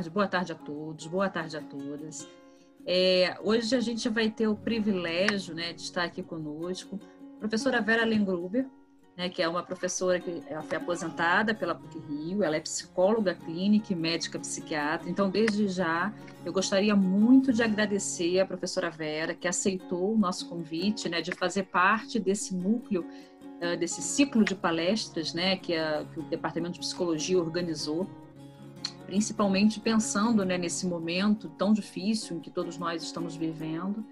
tarde, boa tarde a todos, boa tarde a todas. É, hoje a gente vai ter o privilégio né, de estar aqui conosco, a professora Vera Lengruber, né, que é uma professora que ela foi aposentada pela PUC Rio, ela é psicóloga clínica e médica psiquiatra. Então, desde já, eu gostaria muito de agradecer a professora Vera, que aceitou o nosso convite né, de fazer parte desse núcleo desse ciclo de palestras né, que, a, que, o Departamento de Psicologia organizou, principalmente pensando né, nesse momento tão difícil em que todos nós estamos vivendo.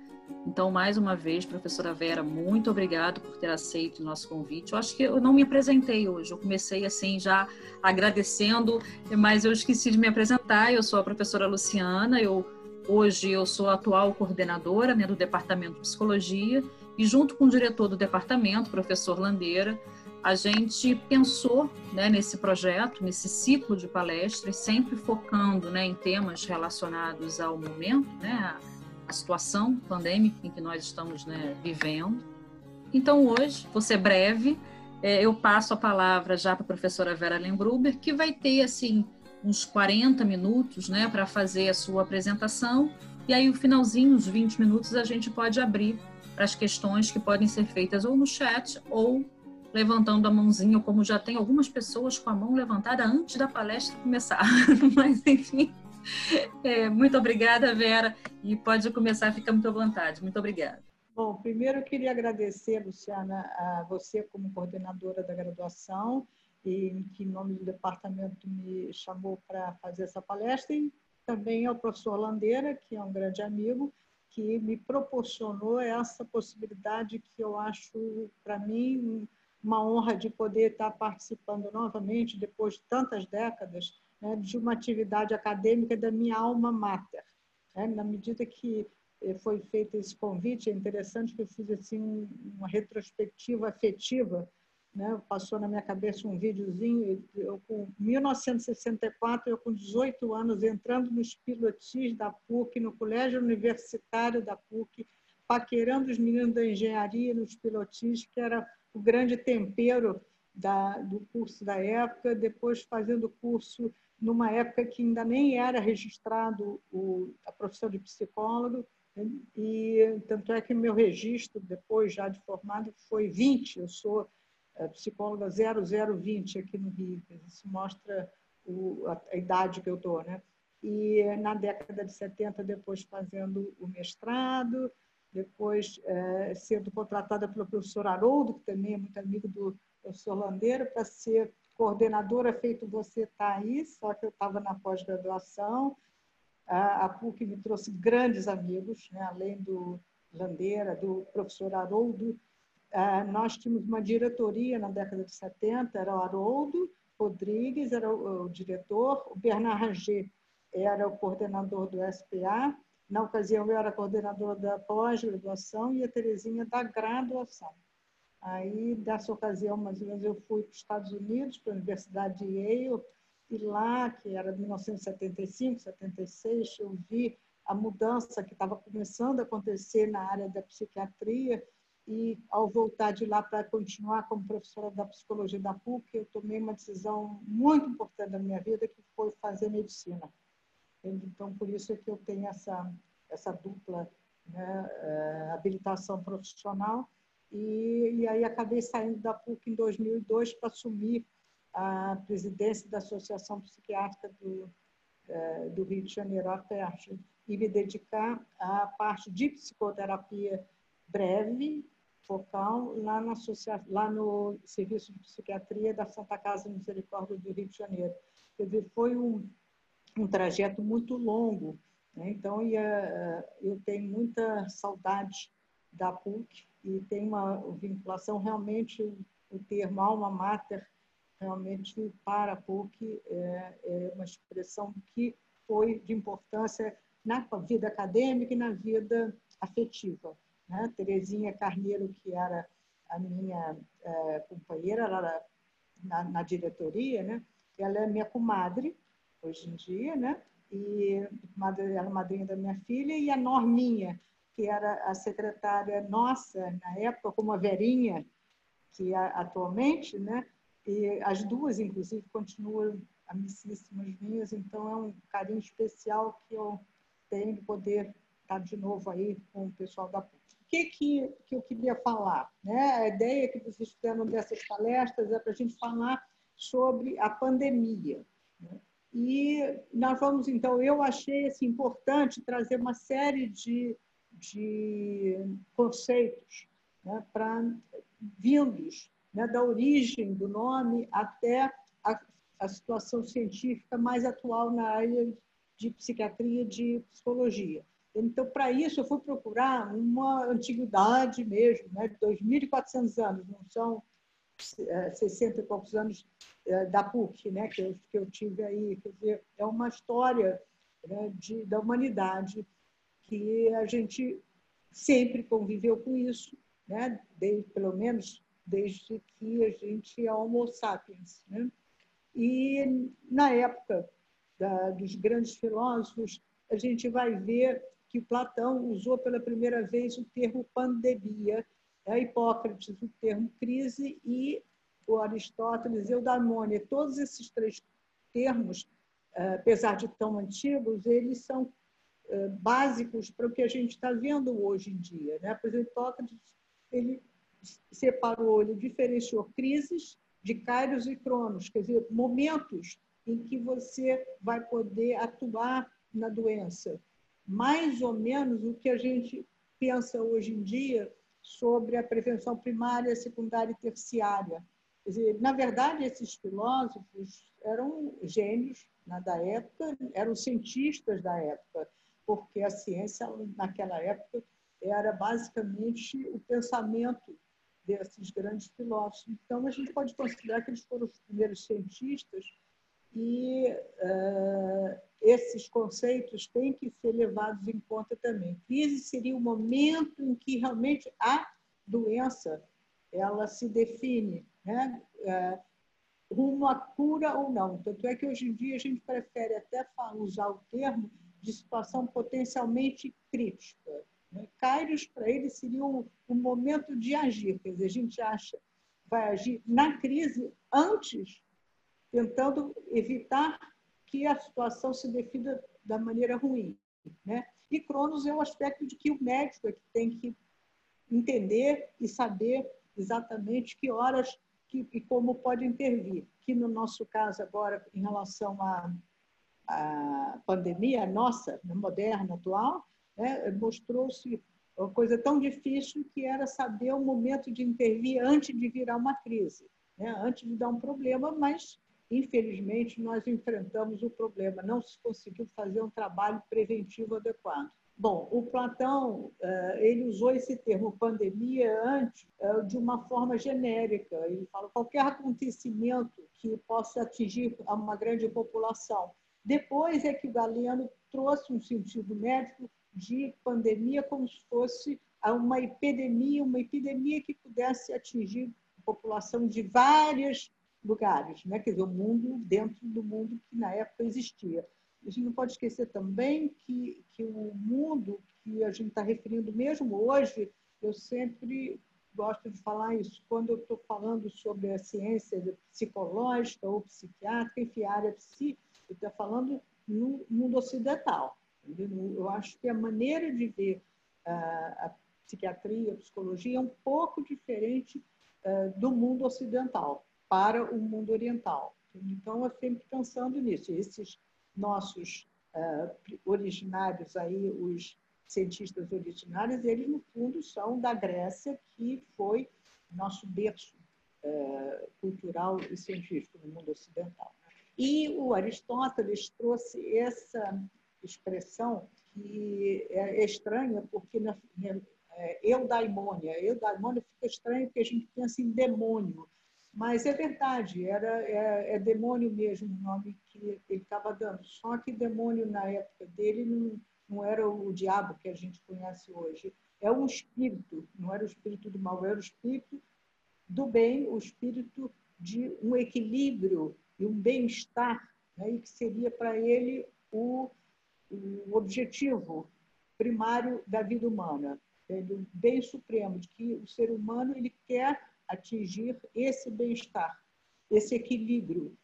Então, mais uma vez, professora Vera, muito obrigado por ter aceito o nosso convite. Eu acho que eu não me apresentei hoje, eu comecei assim já agradecendo, mas eu esqueci de me apresentar. Eu sou a professora Luciana, eu hoje eu sou a atual coordenadora né, do Departamento de Psicologia e junto com o diretor do departamento, professor Landeira, a gente pensou né, nesse projeto, nesse ciclo de palestras, sempre focando né, em temas relacionados ao momento, né, a, situação pandêmica em que nós estamos né, vivendo. Então, hoje, vou ser breve, é, eu passo a palavra já para a professora Vera Lembruber, que vai ter assim uns 40 minutos né, para fazer a sua apresentação, e aí, o finalzinho, uns 20 minutos, a gente pode abrir para as questões que podem ser feitas ou no chat ou levantando a mãozinha, como já tem algumas pessoas com a mão levantada antes da palestra começar. Mas, enfim, é, muito obrigada, Vera, e pode começar, fica muito à vontade. Muito obrigada. Bom, primeiro eu queria agradecer, Luciana, a você como coordenadora da graduação e que em nome do departamento me chamou para fazer essa palestra e também ao professor Landeira, que é um grande amigo, que me proporcionou essa possibilidade que eu acho, para mim, uma honra de poder estar participando novamente, depois de tantas décadas, né, de uma atividade acadêmica da minha alma mater. Né? Na medida que eh, foi feito esse convite, é interessante que eu fiz assim, uma retrospectiva afetiva né? Passou na minha cabeça um videozinho, eu com 1964, eu com 18 anos, entrando nos pilotis da PUC, no colégio universitário da PUC, paquerando os meninos da engenharia nos pilotis, que era o grande tempero da, do curso da época, depois fazendo curso numa época que ainda nem era registrado o, a profissão de psicólogo, e tanto é que meu registro, depois já de formado, foi 20. Eu sou psicóloga 0020 aqui no Rio. Isso mostra o, a, a, idade que eu estou, né? E na década de 70, depois fazendo o mestrado, depois é, sendo contratada pelo professor Haroldo, que também é muito amigo do professor Landeiro, para ser coordenadora, feito você está aí, só que eu estava na pós-graduação. A, PUC me trouxe grandes amigos, né? além do Landeira, do professor Haroldo, nós tínhamos uma diretoria na década de 70, era o Haroldo Rodrigues, era o, diretor, o Bernard Ranger era o coordenador do SPA, na ocasião eu era coordenadora da pós-graduação e a Terezinha da graduação. Aí, dessa ocasião, mais ou menos, eu fui para os Estados Unidos, para a Universidade de Yale, e lá, que era 1975, 76, eu vi a mudança que estava começando a acontecer na área da psiquiatria, e ao voltar de lá para continuar como professora da psicologia da PUC, eu tomei uma decisão muito importante da minha vida, que foi fazer medicina. Então, por isso é que eu tenho essa, essa dupla né, eh, habilitação profissional. E, e aí acabei saindo da PUC em 2002 para assumir a presidência da Associação Psiquiátrica do, eh, do Rio de Janeiro, a e me dedicar à parte de psicoterapia breve focal lá, na lá no Serviço de Psiquiatria da Santa Casa Misericórdia do Rio de Janeiro. Quer dizer, foi um, um trajeto muito longo, né? então ia, eu tenho muita saudade da PUC e tem uma vinculação realmente, o termo alma mater, realmente para a PUC é, é uma expressão que foi de importância na vida acadêmica e na vida afetiva. Né? Terezinha Carneiro, que era a minha é, companheira ela na, na, diretoria, né? ela é minha comadre, hoje em dia, né? e ela é madrinha da minha filha, e a Norminha, que era a secretária nossa, na época, como a Verinha, que é atualmente, né? e as duas, inclusive, continuam amicíssimas minhas, então é um carinho especial que eu tenho de poder estar de novo aí com o pessoal da PUC. O que, que, que eu queria falar? Né? A ideia que vocês tiveram dessas palestras é para a gente falar sobre a pandemia. E nós vamos, então, eu achei assim, importante trazer uma série de, de conceitos né, para vindos né, da origem do nome até a, a situação científica mais atual na área de psiquiatria e de psicologia. Então, para isso, eu fui procurar uma antiguidade mesmo, né, de 2.400 anos, não são 60 é, e poucos anos da PUC, né, que, eu, que eu tive aí. Quer dizer, é uma história né, de, da humanidade que a gente sempre conviveu com isso, né, desde, pelo menos desde que a gente é Homo sapiens. Né? E na época da, dos grandes filósofos, a gente vai ver que Platão usou pela primeira vez o termo pandemia, a Hipócrates o termo crise e o Aristóteles, eudaimonia. Todos esses três termos, eh, apesar de tão antigos, eles são eh, básicos para o que a gente está vendo hoje em dia. Né? Por exemplo, Hipócrates ele separou, ele diferenciou crises de Kairos e Cronos, quer dizer, momentos em que você vai poder atuar na doença. Mais ou menos o que a gente pensa hoje em dia sobre a prevenção primária, secundária e terciária. Dizer, na verdade, esses filósofos eram gênios né, da época, eram cientistas da época, porque a ciência, naquela época, era basicamente o pensamento desses grandes filósofos. Então, a gente pode considerar que eles foram os primeiros cientistas e uh, esses conceitos têm que ser levados em conta também. Crise seria o momento em que realmente a doença ela se define, né? Rumo à cura ou não. Tanto é que hoje em dia a gente prefere até usar o termo de situação potencialmente crítica. Né? Kairos, para ele, seria o, o momento de agir. Quer dizer, a gente acha vai agir na crise antes, tentando evitar que a situação se defina da maneira ruim. Né? E Cronos é o aspecto de que o médico é que tem que entender e saber exatamente que horas que, e como pode intervir. Que no nosso caso agora, em relação à, à pandemia, nossa, moderna, atual, né, mostrou-se uma coisa tão difícil que era saber o momento de intervir antes de virar uma crise, né, antes de dar um problema, mas infelizmente nós enfrentamos o problema, não se conseguiu fazer um trabalho preventivo adequado. Bom, o Platão eh, ele usou esse termo pandemia antes eh, de uma forma genérica. Ele fala qualquer acontecimento que possa atingir uma grande população. Depois é que o Galeno trouxe um sentido médico de pandemia como se fosse uma epidemia, uma epidemia que pudesse atingir a população de vários lugares, né? quer dizer, o mundo dentro do mundo que na época existia. A gente não pode esquecer também que, que o mundo que a gente está referindo mesmo hoje, eu sempre gosto de falar isso quando eu estou falando sobre a ciência psicológica ou psiquiátrica, enfim, a área psi, eu estou falando no mundo ocidental. Eu acho que a maneira de ver a psiquiatria, a psicologia é um pouco diferente do mundo ocidental para o mundo oriental. Então, eu sempre pensando nisso. Esses nossos originários aí, os cientistas originários, eles no fundo são da Grécia, que foi nosso berço cultural e científico no mundo ocidental. E o Aristóteles trouxe essa expressão que é estranha, porque na, é, eudaimônia, eudaimônia fica estranho porque a gente pensa em demônio, mas é verdade, era, é, é demônio mesmo o nome que ele estava dando, só que demônio na época dele não, não era o diabo que a gente conhece hoje, é um espírito, não era o espírito do mal, era o espírito do bem, o espírito de um equilíbrio e um bem-estar, né, e que seria para ele o o objetivo primário da vida humana, é do bem supremo, de que o ser humano ele quer atingir esse bem-estar, esse equilíbrio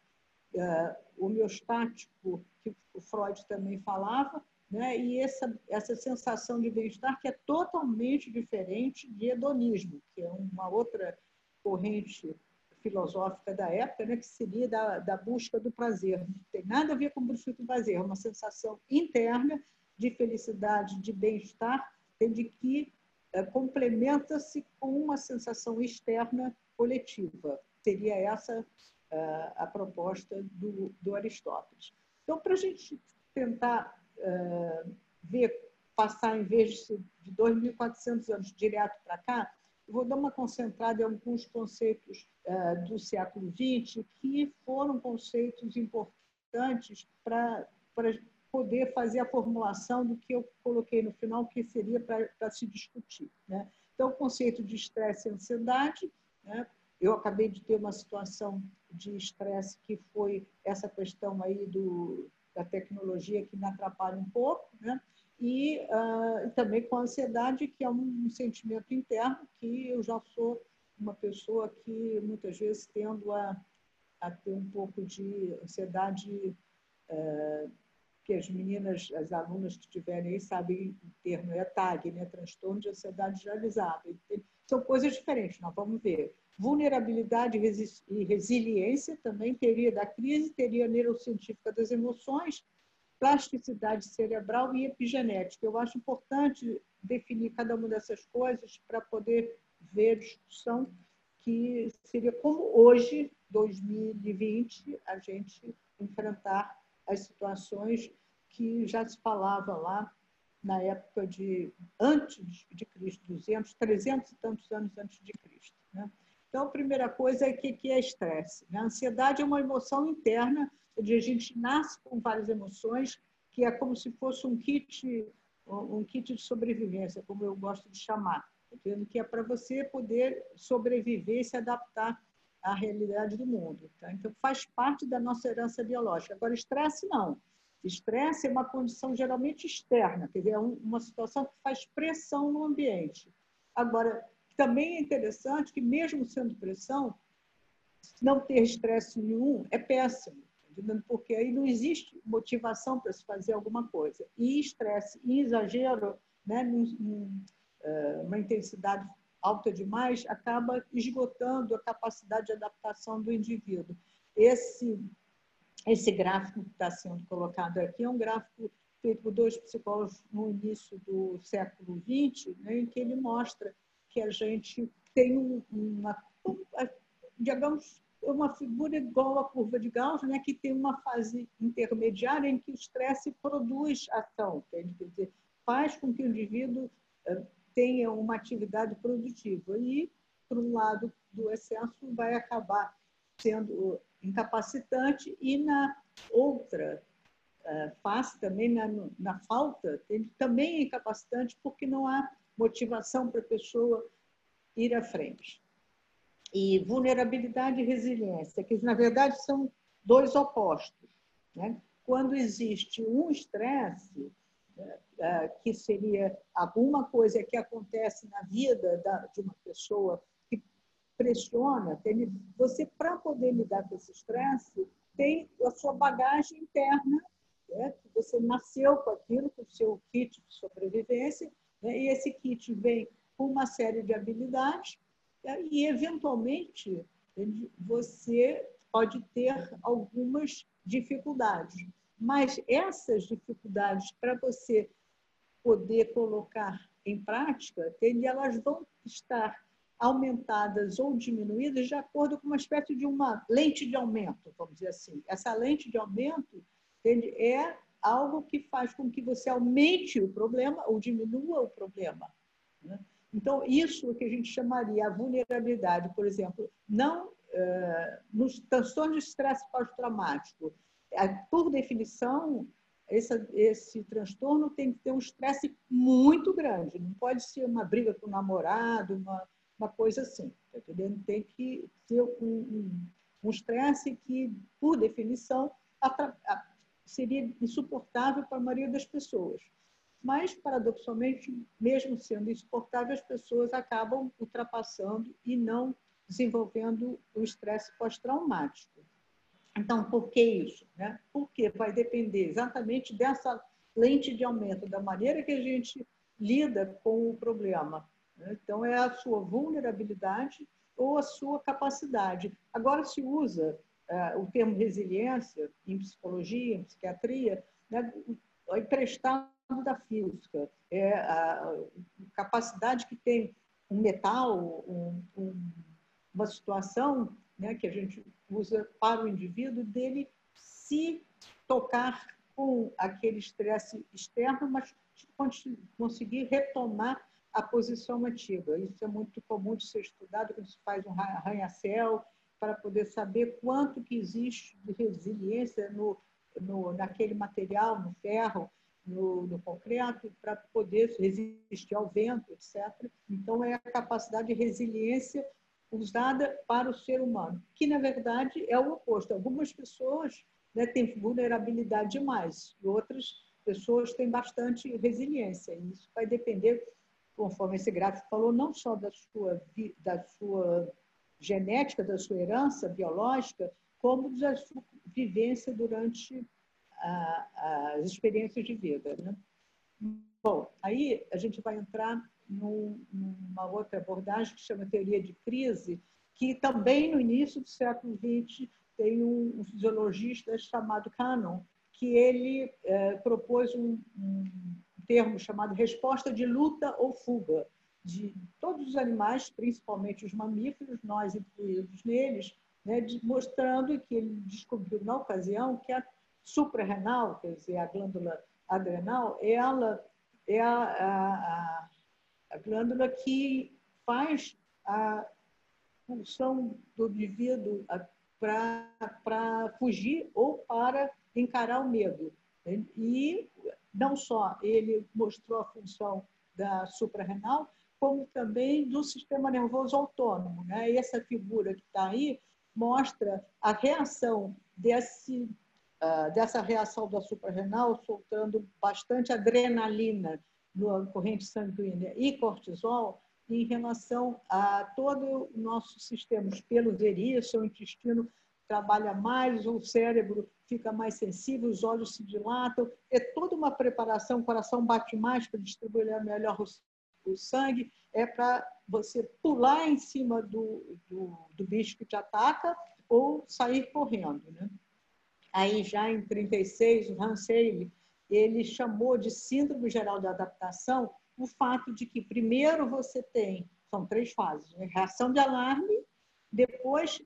uh, homeostático, que o Freud também falava, né? e essa, essa sensação de bem-estar que é totalmente diferente de hedonismo, que é uma outra corrente filosófica da época, né? que seria da, da busca do prazer. Não tem nada a ver com busca do prazer, é uma sensação interna de felicidade, de bem-estar, de que é, complementa-se com uma sensação externa coletiva. Seria essa uh, a proposta do, do Aristóteles. Então, para a gente tentar uh, ver, passar em vez de 2.400 anos direto para cá, vou dar uma concentrada em alguns conceitos do século XX que foram conceitos importantes para poder fazer a formulação do que eu coloquei no final, que seria para se discutir. Né? Então, o conceito de estresse e ansiedade, né? eu acabei de ter uma situação de estresse que foi essa questão aí do, da tecnologia que me atrapalha um pouco, né? e uh, também com a ansiedade, que é um, um, sentimento interno que eu já sou uma pessoa que muitas vezes tendo a, a ter um pouco de ansiedade uh, que as meninas, as alunas que tiverem aí sabem o termo é TAG, né? transtorno de ansiedade generalizada. São coisas diferentes, nós vamos ver. Vulnerabilidade e resiliência, também teoria da crise, teoria neurocientífica das emoções, plasticidade cerebral e epigenética. Eu acho importante definir cada uma dessas coisas para poder ver a discussão que seria como hoje, 2020, a gente enfrentar as situações que já se falava lá na época de antes de Cristo, 200, 300 e tantos anos antes de Cristo. Né? Então, a primeira coisa é que, que é estresse. Né? A ansiedade é uma emoção interna, onde a gente nasce com várias emoções, que é como se fosse um kit, um kit de sobrevivência, como eu gosto de chamar, que é para você poder sobreviver e se adaptar a realidade do mundo. Tá? Então, faz parte da nossa herança biológica. Agora, estresse não. Estresse é uma condição geralmente externa, quer dizer, é uma situação que faz pressão no ambiente. Agora, também é interessante que, mesmo sendo pressão, não ter estresse nenhum é péssimo, porque aí não existe motivação para se fazer alguma coisa. E estresse e exagero, né, num, eh, uma intensidade alta demais acaba esgotando a capacidade de adaptação do indivíduo. Esse, esse gráfico que está sendo colocado aqui é um gráfico feito por dois psicólogos no início do século XX, né, em que ele mostra que a gente tem uma, digamos, uma figura igual à curva de Gauss, né, que tem uma fase intermediária em que o estresse produz ação, quer dizer, faz com que o indivíduo eh, tenha uma atividade produtiva. E, por um lado do excesso, vai acabar sendo incapacitante, e na outra uh, face, também na, na falta, ele também é incapacitante porque não há motivação para a pessoa ir à frente. E vulnerabilidade e resiliência, que na verdade são dois opostos. Né? Quando existe um estresse, que seria alguma coisa que acontece na vida de uma pessoa que pressiona, você, para poder lidar com esse estresse, tem a sua bagagem interna, né? você nasceu com aquilo, com o seu kit de sobrevivência, né? e esse kit vem com uma série de habilidades, né? e, eventualmente, você pode ter algumas dificuldades. Mas essas dificuldades, para você poder colocar em prática, elas vão estar aumentadas ou diminuídas de acordo com uma espécie de uma lente de aumento, vamos dizer assim. Essa lente de aumento é algo que faz com que você aumente o problema ou diminua o problema. Né? Então, isso que a gente chamaria a vulnerabilidade, por exemplo, não uh, nos transtornos de estresse pós-traumático, por definição, esse, esse transtorno tem que ter um estresse muito grande. Não pode ser uma briga com o namorado, uma, uma coisa assim. Tá entendendo? Tem que ser um estresse um, que, por definição, seria insuportável para a maioria das pessoas. Mas, paradoxalmente, mesmo sendo insuportável, as pessoas acabam ultrapassando e não desenvolvendo o estresse pós-traumático. Então, por que isso? Né? Porque vai depender exatamente dessa lente de aumento, da maneira que a gente lida com o problema. Né? Então, é a sua vulnerabilidade ou a sua capacidade. Agora se usa uh, o termo resiliência em psicologia, em psiquiatria, né, emprestado da física. É a, capacidade que tem um metal, um, um, uma situação né, que a gente usa para o indivíduo dele se tocar com aquele estresse externo, mas conseguir retomar a posição antiga. Isso é muito comum de ser estudado quando se faz um arranha-céu, para poder saber quanto que existe de resiliência no, no, naquele material, no ferro, no, no concreto, para poder resistir ao vento, etc. Então, é a capacidade de resiliência usada para o ser humano, que, na verdade, é o oposto. Algumas pessoas né, têm vulnerabilidade demais, e outras pessoas têm bastante resiliência. E isso vai depender conforme esse gráfico falou, não só da sua, da sua genética, da sua herança biológica, como da sua vivência durante as experiências de vida. Né? Bom, aí a gente vai entrar num, numa outra abordagem que chama teoria de crise, que também no início do século XX tem um, um fisiologista chamado Cannon, que ele é, propôs um, um termo chamado resposta de luta ou fuga de todos os animais, principalmente os mamíferos, nós incluídos neles, né, de, mostrando que ele descobriu na ocasião que a suprarrenal, quer dizer, a glândula adrenal, ela é a, a, a glândula que faz a função do indivíduo para fugir ou para encarar o medo. E não só ele mostrou a função da suprarrenal, como também do sistema nervoso autônomo. Né? Essa figura que está aí mostra a reação desse, uh, dessa reação da suprarrenal, soltando bastante adrenalina na corrente sanguínea e cortisol em relação a todo o nosso sistema, os pelos eriçam, o intestino trabalha mais, o cérebro fica mais sensível, os olhos se dilatam. É toda uma preparação, o coração bate mais para distribuir melhor o, sangue. É para você pular em cima do, do, do, bicho que te ataca ou sair correndo. Né? Aí, já em 36, o Hans Hale, ele chamou de síndrome geral de adaptação o fato de que primeiro você tem, são três fases, né? reação de alarme, depois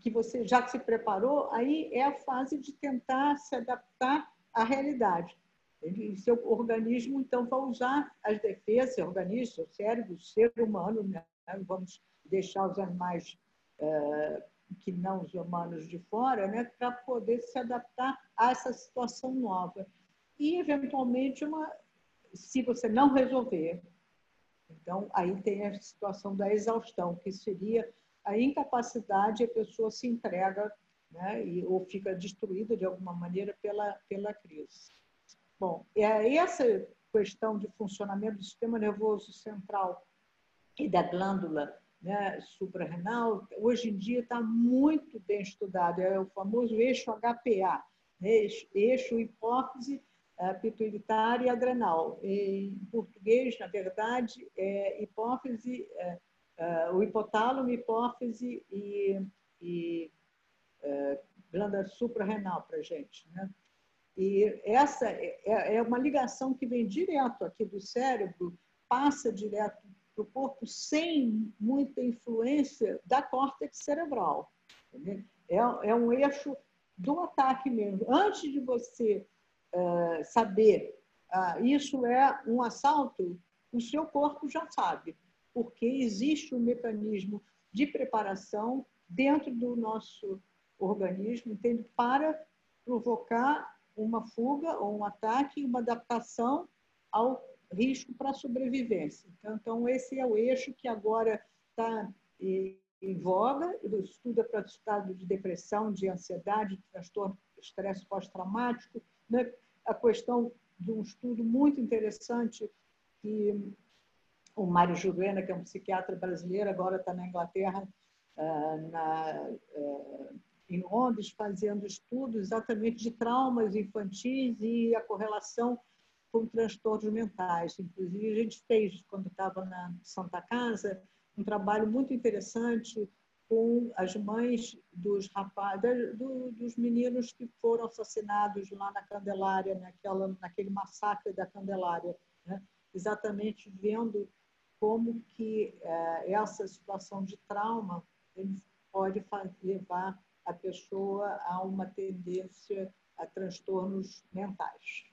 que você já se preparou, aí é a fase de tentar se adaptar à realidade. E seu organismo, então, vai usar as defesas, seu organismo, seu cérebro, o ser humano, né? vamos deixar os animais é, que não os humanos de fora, né? para poder se adaptar a essa situação nova. E, eventualmente, uma, se você não resolver, então, aí tem a situação da exaustão, que seria a incapacidade, a pessoa se entrega né, e, ou fica destruída de alguma maneira pela, pela crise. Bom, é essa questão de funcionamento do sistema nervoso central e da glândula né, suprarrenal, hoje em dia está muito bem estudado, é o famoso eixo HPA, né, eixo, hipófise, é, pituitária e adrenal. Em português, na verdade, é hipófise, é, uh, o hipotálamo, hipófise e, e uh, glândula suprarrenal para a gente. Né? E essa é, é uma ligação que vem direto aqui do cérebro, passa direto para o corpo sem muita influência da córtex cerebral. É, é, um eixo do ataque mesmo. Antes de você uh, saber uh, isso é um assalto, o seu corpo já sabe porque existe um mecanismo de preparação dentro do nosso organismo, entende? Para provocar uma fuga ou um ataque, uma adaptação ao risco para a sobrevivência. Então, então, esse é o eixo que agora está em voga, estuda para estado de depressão, de ansiedade, de transtorno estresse pós-traumático, né? A questão de um estudo muito interessante que o Mário Juruena, que é um psiquiatra brasileiro, agora está na Inglaterra, uh, na uh, em Londres fazendo estudos exatamente de traumas infantis e a correlação com transtornos mentais. Inclusive, a gente fez, quando estava na Santa Casa, um trabalho muito interessante com as mães dos rapazes, do, dos meninos que foram assassinados lá na Candelária, naquela, naquele massacre da Candelária, né? exatamente vendo como que é, essa situação de trauma pode levar a pessoa a uma tendência a transtornos mentais.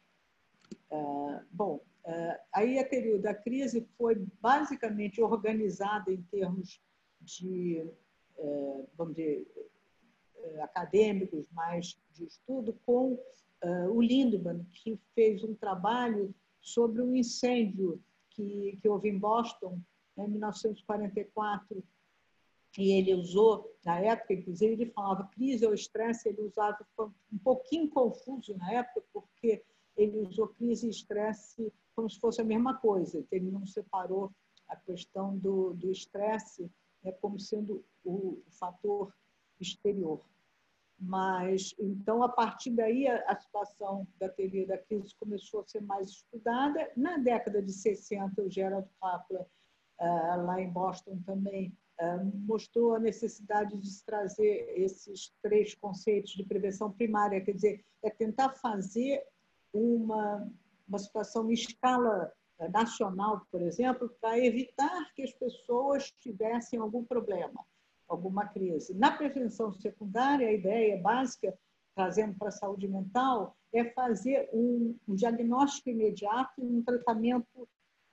É, bom, é, aí a período da crise foi basicamente organizada em termos de, vamos dizer, acadêmicos, mais de estudo, com o Lindemann, que fez um trabalho sobre um incêndio que, que houve em Boston em 1944 e ele usou, na época, inclusive, ele falava crise ou estresse, ele usava um pouquinho confuso na época, porque ele usou crise e estresse como se fosse a mesma coisa. Ele não separou a questão do estresse né, como sendo o, fator exterior. Mas, então, a partir daí, a, situação da teoria da crise começou a ser mais estudada. Na década de 60, o Gerald Kaplan, uh, lá em Boston também, uh, mostrou a necessidade de se trazer esses três conceitos de prevenção primária, quer dizer, é tentar fazer uma, uma situação em escala eh, nacional, por exemplo, para evitar que as pessoas tivessem algum problema, alguma crise. Na prevenção secundária, a ideia básica, trazendo para a saúde mental, é fazer um, um diagnóstico imediato e um tratamento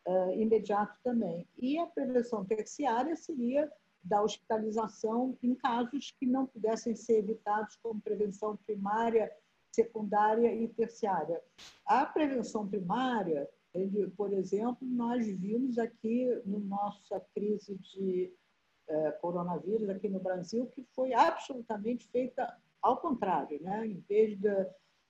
uh, imediato também. E a prevenção terciária seria da hospitalização em casos que não pudessem ser evitados como prevenção primária secundária e terciária. A prevenção primária, ele, por exemplo, nós vimos aqui no nossa crise de eh, coronavírus aqui no Brasil, que foi absolutamente feita ao contrário, né? Em vez de,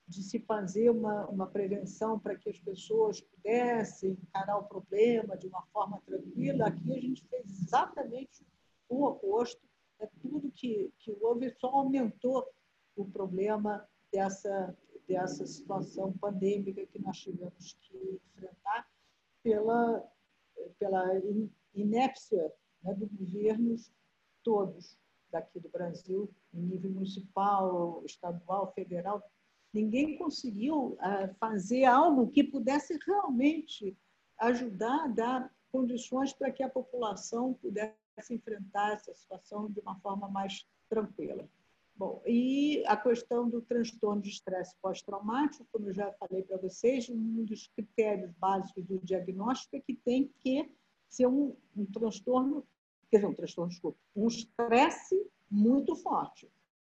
de se fazer uma, uma prevenção para que as pessoas pudessem encarar o problema de uma forma tranquila, aqui a gente fez exatamente o oposto. É tudo que, que houve só aumentou o problema dessa, dessa situação pandêmica que nós tivemos que enfrentar pela, pela inépcia né, dos governos todos daqui do Brasil, em nível municipal, estadual, federal. Ninguém conseguiu uh, fazer algo que pudesse realmente ajudar dar condições para que a população pudesse enfrentar essa situação de uma forma mais tranquila. Bom, e a questão do transtorno de estresse pós-traumático, como eu já falei para vocês, um dos critérios básicos do diagnóstico é que tem que ser um, um transtorno, quer dizer, um transtorno, desculpa, um estresse muito forte.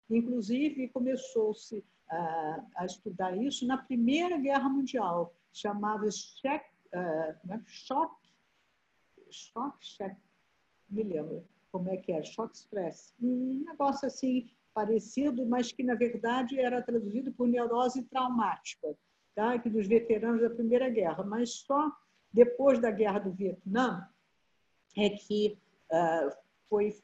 Inclusive, começou-se uh, a estudar isso na Primeira Guerra Mundial, chamava-se check, uh, choque, choque, check, me lembro como é que é, choque stress, um negócio assim parecido, mas que na verdade era traduzido por neurose traumática, tá? que dos veteranos da Primeira Guerra. Mas só depois da Guerra do Vietnã é que foi,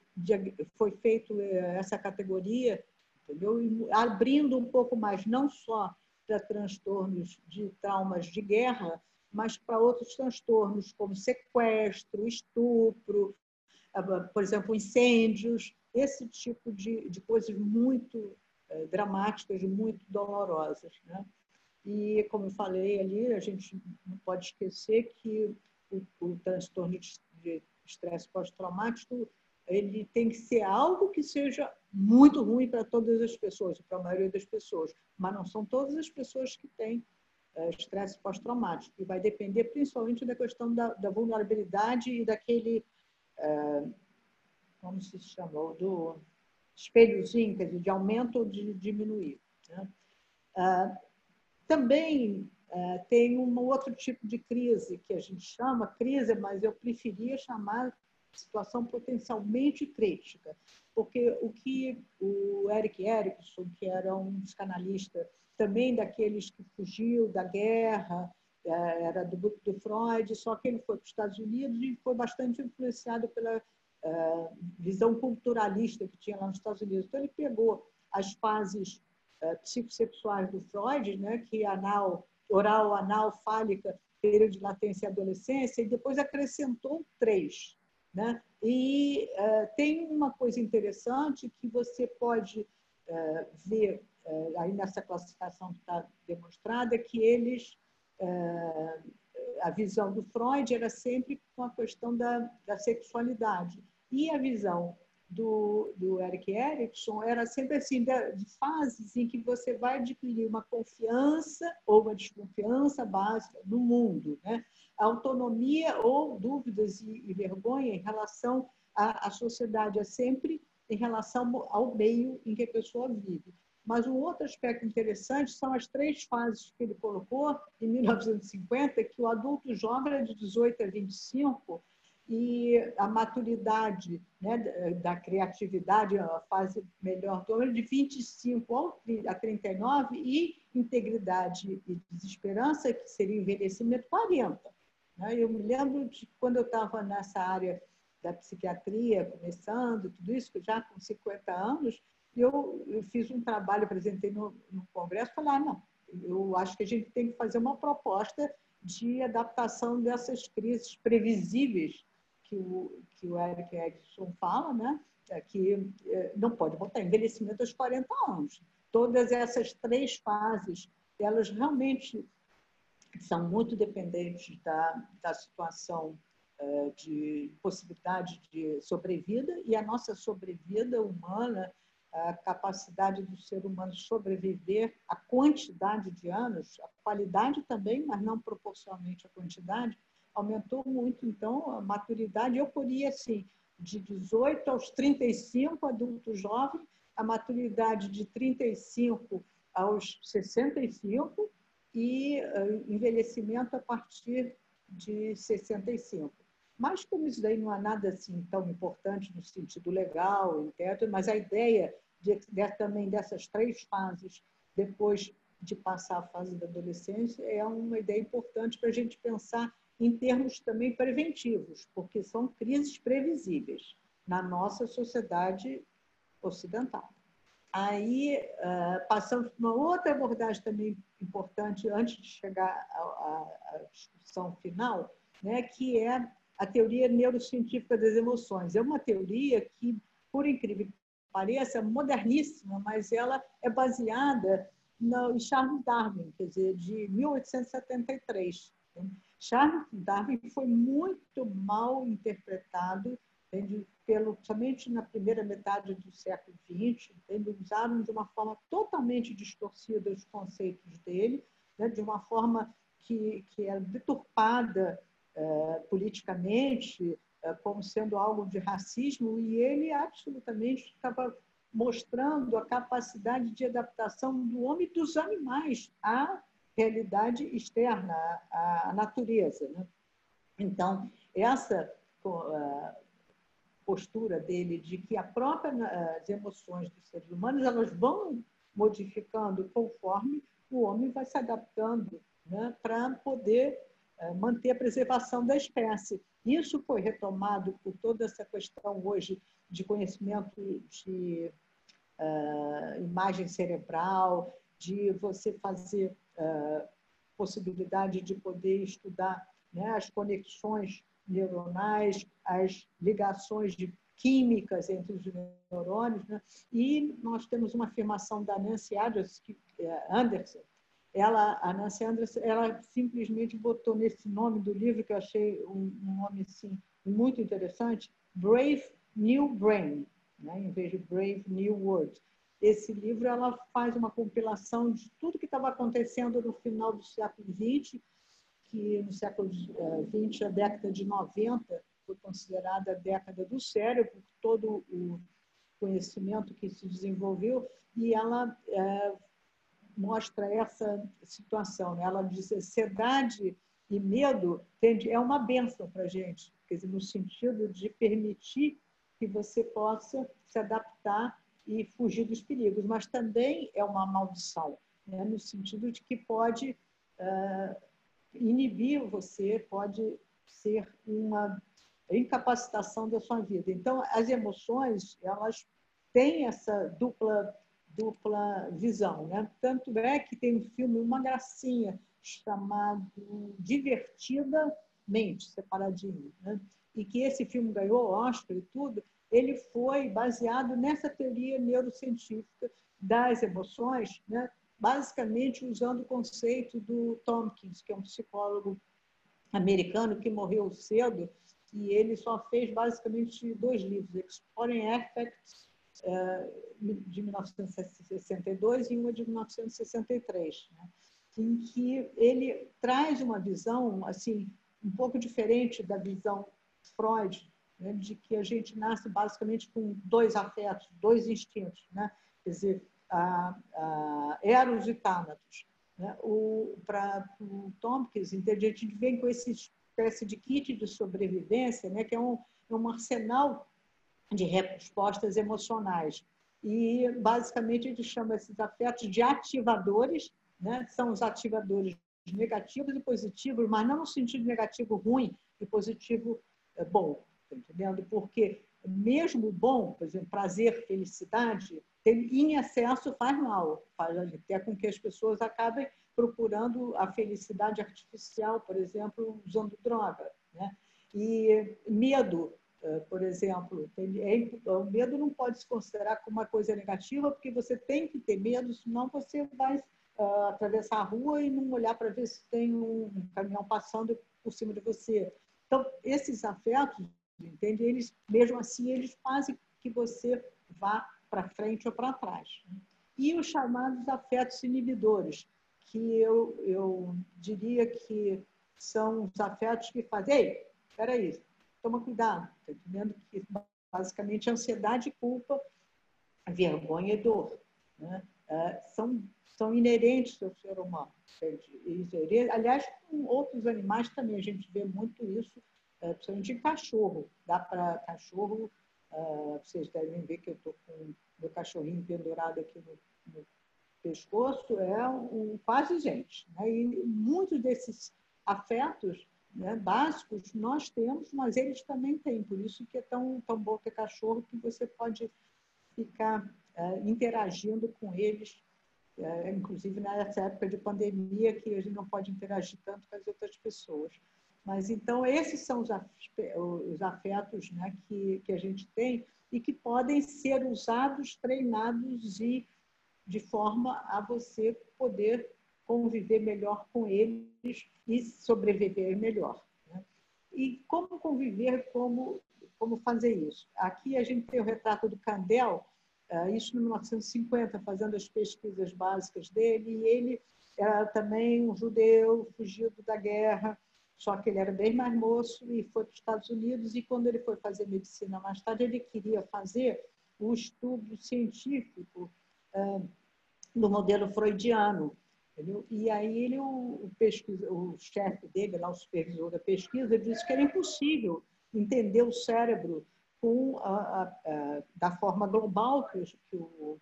foi feito uh, essa categoria, entendeu? Abrindo um pouco mais, não só para transtornos de traumas de guerra, mas para outros transtornos como sequestro, estupro, uh, por exemplo, incêndios, esse tipo de, de coisas muito é, dramáticas, muito dolorosas. Né? E, como eu falei ali, a gente não pode esquecer que o, o transtorno de estresse pós-traumático ele tem que ser algo que seja muito ruim para todas as pessoas, para a maioria das pessoas, mas não são todas as pessoas que têm é, estresse pós-traumático. E vai depender principalmente da questão da, da vulnerabilidade e daquele é, como se chamou, do espelhozinho, quer dizer, de aumento ou de diminuir. Né? Ah, também ah, tem um outro tipo de crise que a gente chama crise, mas eu preferia chamar situação potencialmente crítica, porque o que o Eric Erickson, que era um psicanalista também daqueles que fugiu da guerra, eh, era do grupo do Freud, só que ele foi para os Estados Unidos e foi bastante influenciado pela visão culturalista que tinha lá nos Estados Unidos. Então, ele pegou as fases uh, psicossexuais do Freud, né, que anal, oral, anal, fálica, período de latência e adolescência, e depois acrescentou três. Né? E uh, tem uma coisa interessante que você pode uh, ver uh, aí nessa classificação que está demonstrada, que eles, a visão do Freud era sempre com a questão da, da sexualidade. E a visão do, do Eric Erickson era sempre assim, de, fases em que você vai adquirir uma confiança ou uma desconfiança básica no mundo, né? autonomia ou dúvidas e, e vergonha em relação à, à sociedade, é sempre em relação ao meio em que a pessoa vive. Mas um outro aspecto interessante são as três fases que ele colocou em 1950, que o adulto jovem era de 18 a 25 e a maturidade né, da criatividade, a fase melhor do homem, de 25 a 39 e integridade e desesperança, que seria envelhecimento, 40. Né? Eu me lembro de quando eu estava nessa área da psiquiatria, começando, tudo isso, já com 50 anos, eu, eu fiz um trabalho, apresentei no, no Congresso, falei, ah, não, eu acho que a gente tem que fazer uma proposta de adaptação dessas crises previsíveis que o, que o Eric Edson fala, né? É que é, não pode botar envelhecimento aos 40 anos. Todas essas três fases, elas realmente são muito dependentes da, da situação uh, de possibilidade de sobrevida e a nossa sobrevida humana, a capacidade do ser humano sobreviver, a quantidade de anos, a qualidade também, mas não proporcionalmente à quantidade, aumentou muito. Então, a maturidade, eu poria assim, de 18 aos 35, adulto jovem, a maturidade de 35 aos 65, e uh, envelhecimento a partir de 65. Mas como isso daí não há nada assim tão importante no sentido legal, etc., mas a ideia de, de, também dessas três fases, depois de passar a fase da adolescência, é uma ideia importante para a gente pensar em termos também preventivos, porque são crises previsíveis na nossa sociedade ocidental. Aí uh, passamos para uma outra abordagem também importante antes de chegar à, discussão final, né, que é a teoria neurocientífica das emoções. É uma teoria que, por incrível que pareça, é moderníssima, mas ela é baseada no Charles Darwin, quer dizer, de 1873. Charles Darwin foi muito mal interpretado entende? Pelo, somente na primeira metade do século XX, entende? usaram de uma forma totalmente distorcida os conceitos dele, né? de uma forma que, que era deturpada eh, politicamente, eh, como sendo algo de racismo, e ele absolutamente estava mostrando a capacidade de adaptação do homem e dos animais à realidade externa, à, à natureza. Né? Então, essa uh, postura dele de que a própria as emoções dos seres humanos elas vão modificando conforme o homem vai se adaptando né, para poder uh, manter a preservação da espécie. Isso foi retomado por toda essa questão hoje de conhecimento de uh, imagem cerebral, de você fazer uh, possibilidade de poder estudar né, as conexões neuronais, as ligações de químicas entre os neurônios, né? e nós temos uma afirmação da Nancy é, Anderson, ela, a Nancy Anderson, ela simplesmente botou nesse nome do livro, que eu achei um, um nome assim, muito interessante, Brave New Brain, né? em vez de Brave New World. Esse livro ela faz uma compilação de tudo que estava acontecendo no final do século XX que no século XX, eh, a década de 90, foi considerada a década do cérebro, todo o conhecimento que se desenvolveu, e ela é, mostra essa situação. Né? Ela diz ansiedade e medo é uma benção para a gente, quer dizer, no sentido de permitir que você possa se adaptar e fugir dos perigos, mas também é uma maldição, né? no sentido de que pode uh, inibir você pode ser uma incapacitação da sua vida. Então, as emoções, elas têm essa dupla dupla visão. Né? Tanto é que tem um filme, uma gracinha, chamado Divertidamente, separadinho. Né? E que esse filme ganhou Oscar e tudo, ele foi baseado nessa teoria neurocientífica das emoções, né? basicamente usando o conceito do Tompkins, que é um psicólogo americano que morreu cedo, e ele só fez basicamente dois livros, Exploring Effects, eh, de 1962 e uma de 1963, né? em que ele traz uma visão assim um pouco diferente da visão Freud, né? de que a gente nasce basicamente com dois afetos, dois instintos, né? quer dizer, a, a Eros e Thanatos. Né? Para o Tompkins, a gente vem com essa espécie de kit de sobrevivência, né? que é um, é um arsenal de respostas emocionais. E, basicamente, ele chama esses afetos de ativadores, né? são os ativadores negativos e positivos, mas não no sentido negativo ruim e positivo é, bom, tá entendendo? Porque mesmo bom, por exemplo, prazer, felicidade, em excesso faz mal, faz até com que as pessoas acabem procurando a felicidade artificial, por exemplo, usando droga. Né? E medo, eh, por exemplo, é o medo não pode se considerar como uma coisa negativa, porque você tem que ter medo, senão você vai uh, atravessar a rua e não olhar para ver se tem um caminhão passando por cima de você. Então, esses afetos, entende? Eles, mesmo assim, eles fazem que você vá para frente ou para trás. E os chamados afetos inibidores, que eu, eu diria que são os afetos que fazem, ei, peraí, toma cuidado, tá entendendo? Que basicamente ansiedade, culpa, vergonha e dor. Né? É, são, são inerentes ao ser humano. Aliás, com outros animais também a gente vê muito isso, é, principalmente em cachorro. Dá para cachorro Uh, vocês devem ver que eu estou com meu cachorrinho pendurado aqui no, no pescoço, é um, quase gente. Né? E muitos desses afetos né, básicos nós temos, mas eles também têm. Por isso que é tão, tão bom ter cachorro que você pode ficar uh, interagindo com eles, uh, inclusive nessa época de pandemia que a gente não pode interagir tanto com as outras pessoas. Mas então esses são os afetos né, que, que a gente tem e que podem ser usados, treinados e de forma a você poder conviver melhor com eles e sobreviver melhor. Né? E como conviver, como, como fazer isso? Aqui a gente tem o retrato do Candel, eh, isso em 1950, fazendo as pesquisas básicas dele, e ele era também um judeu fugido da guerra, só que ele era bem mais moço e foi para os Estados Unidos. E quando ele foi fazer medicina mais tarde, ele queria fazer o estudo científico do modelo freudiano. Entendeu? E aí ele, o, o, pesquisa, o chefe dele, lá, o supervisor da pesquisa, disse que era impossível entender o cérebro com a, a, a, da forma global que, que o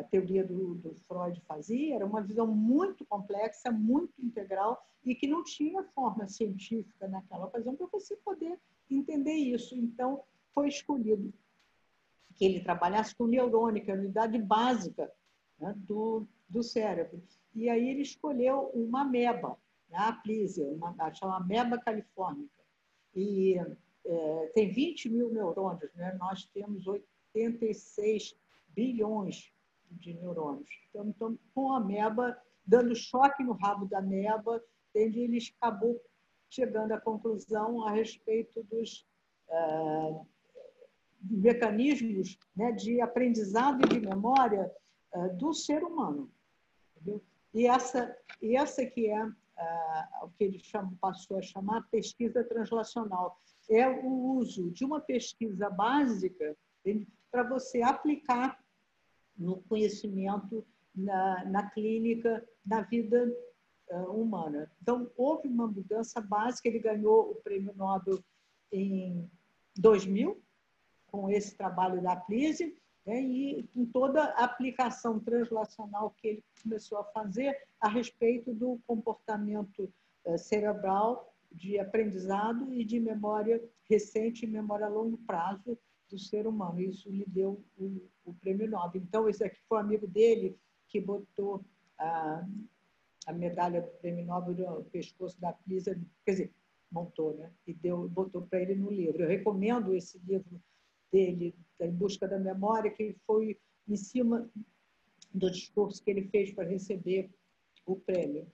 a teoria do, do, Freud fazia era uma visão muito complexa, muito integral e que não tinha forma científica naquela ocasião para você poder entender isso. Então, foi escolhido que ele trabalhasse com neurônio, que é a unidade básica né, do, do cérebro. E aí ele escolheu uma ameba, né, a Plísia, uma, chama ameba californica. E é, tem 20 mil neurônios, né? nós temos 86 bilhões de neurônios. Então, então, com a ameba, dando choque no rabo da ameba, ele acabou chegando à conclusão a respeito dos uh, mecanismos né, de aprendizado e de memória uh, do ser humano. Entendeu? E essa, e essa que é uh, o que ele chama, passou a chamar pesquisa translacional. É o uso de uma pesquisa básica para você aplicar no conhecimento, na, na clínica, na vida uh, humana. Então, houve uma mudança básica. Ele ganhou o prêmio Nobel em 2000, com esse trabalho da Plise, né, e com toda a aplicação translacional que ele começou a fazer a respeito do comportamento uh, cerebral de aprendizado e de memória recente e memória a longo prazo do ser humano. Isso lhe deu o, prêmio Nobel. Então, esse aqui foi um amigo dele que botou a, a medalha do prêmio Nobel no pescoço da Pisa, quer dizer, montou, né? E deu, botou para ele no livro. Eu recomendo esse livro dele, Em Busca da Memória, que foi em cima do discurso que ele fez para receber o prêmio.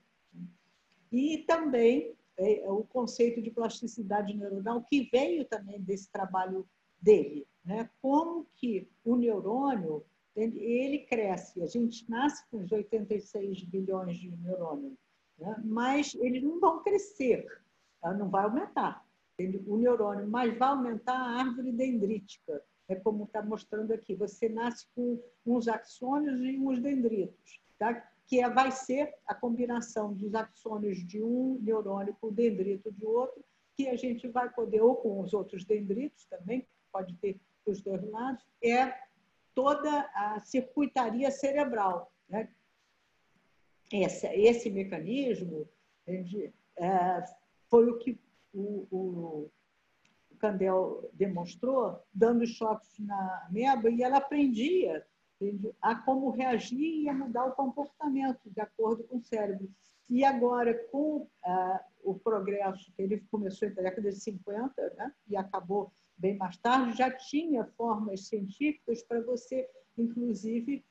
E também é, o conceito de plasticidade neuronal, que veio também desse trabalho dele. Né? Como que o neurônio ele cresce. A gente nasce com os 86 bilhões de neurônios, né? mas eles não vão crescer, tá? não vai aumentar. O neurônio, mas vai aumentar a árvore dendrítica. É como está mostrando aqui. Você nasce com uns axônios e uns dendritos, tá? que é, vai ser a combinação dos axônios de um neurônio com o dendrito de outro, que a gente vai poder, ou com os outros dendritos também, pode ter os dois lados, é toda a circuitaria cerebral. Né? Esse, esse mecanismo entende, é, foi o que o, o, o Candel demonstrou, dando choques na meba, e ela aprendia a como reagir e a mudar o comportamento de acordo com o cérebro. E agora, com uh, o progresso que ele começou na década de 50 né, e acabou bem mais tarde, já tinha formas científicas para você, inclusive,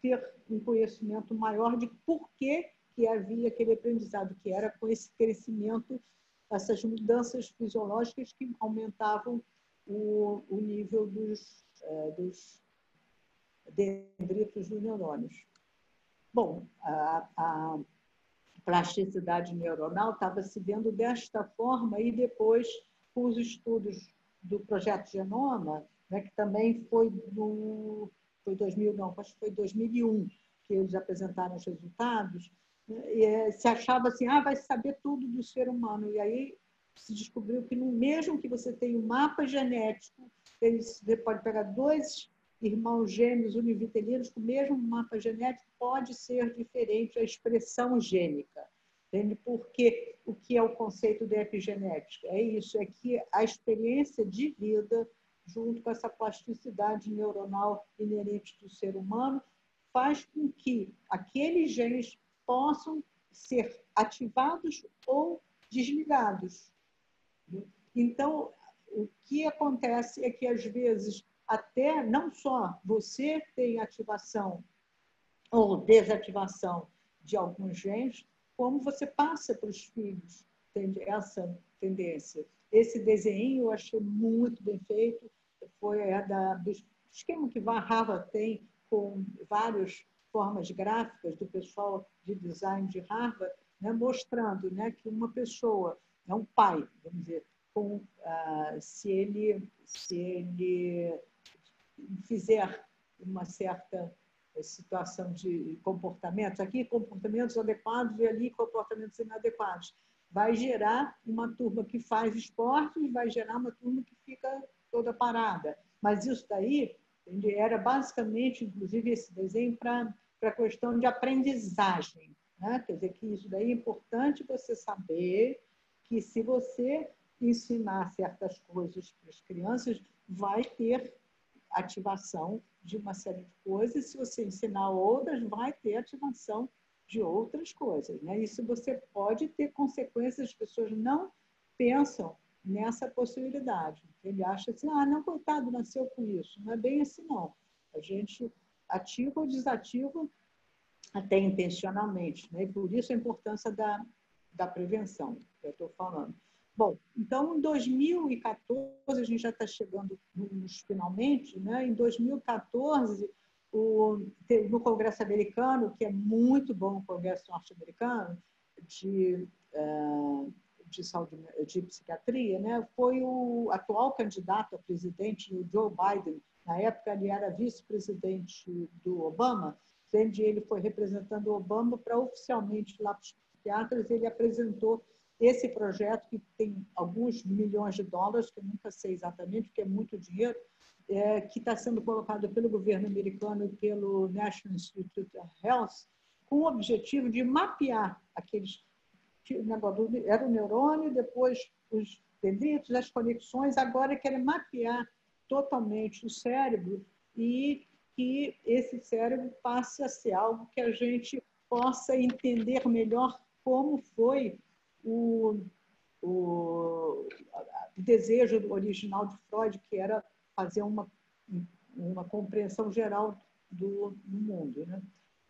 ter um conhecimento maior de por que, que havia aquele aprendizado, que era com esse crescimento, essas mudanças fisiológicas que aumentavam o, o nível dos, é, dos dendritos dos neurônios. Bom, a, a plasticidade neuronal estava se vendo desta forma e depois, com os estudos do projeto Genoma, né, que também foi do foi 2000 não, acho que foi 2001 que eles apresentaram os resultados, né, e, é, se achava assim, ah, vai saber tudo do ser humano. E aí se descobriu que mesmo que você tenha um mapa genético, você pode pegar dois irmãos gêmeos univitelinos com o mesmo mapa genético, pode ser diferente a expressão gênica. Entende? Porque o que é o conceito de epigenética? É isso, é que a experiência de vida, junto com essa plasticidade neuronal inerente do ser humano, faz com que aqueles genes possam ser ativados ou desligados. Então, o que acontece é que, às vezes, até não só você tem ativação ou desativação de alguns genes, como você passa para os filhos essa tendência. Esse desenho eu achei muito bem feito, foi é da, do esquema que Harvard tem com várias formas gráficas do pessoal de design de Harvard, né, mostrando né, que uma pessoa, é um pai, vamos dizer, com, ah, se, ele, se ele fizer uma certa situação de comportamentos, aqui comportamentos adequados e ali comportamentos inadequados. Vai gerar uma turma que faz esportes, vai gerar uma turma que fica toda parada. Mas isso daí era basicamente, inclusive, esse desenho para a questão de aprendizagem. Né? Quer dizer, que isso daí é importante você saber que se você ensinar certas coisas para as crianças, vai ter ativação de uma série de coisas, se você ensinar outras, vai ter ativação de outras coisas. Né? Isso você pode ter consequências, as pessoas não pensam nessa possibilidade. Ele acha assim, ah, não, coitado, nasceu com isso. Não é bem assim, não. A gente ativa ou desativa até intencionalmente. Né? E por isso a importância da, da prevenção, que eu estou falando. Bom, então em 2014, a gente já está chegando nos finalmente, né? em 2014, o, no Congresso americano, que é muito bom o Congresso norte-americano, de, eh, de saúde, de psiquiatria, né? foi o atual candidato a presidente, o Joe Biden, na época ele era vice-presidente do Obama, onde ele foi representando o Obama para oficialmente lá para os psiquiatras, ele apresentou esse projeto, que tem alguns milhões de dólares, que eu nunca sei exatamente, porque é muito dinheiro, é, que está sendo colocado pelo governo americano e pelo National Institute of Health, com o objetivo de mapear aqueles era o neurônio, depois os dendritos, as conexões, agora querem mapear totalmente o cérebro e que esse cérebro passe a ser algo que a gente possa entender melhor como foi o, o, o desejo original de Freud, que era fazer uma, uma compreensão geral do, do mundo. Né?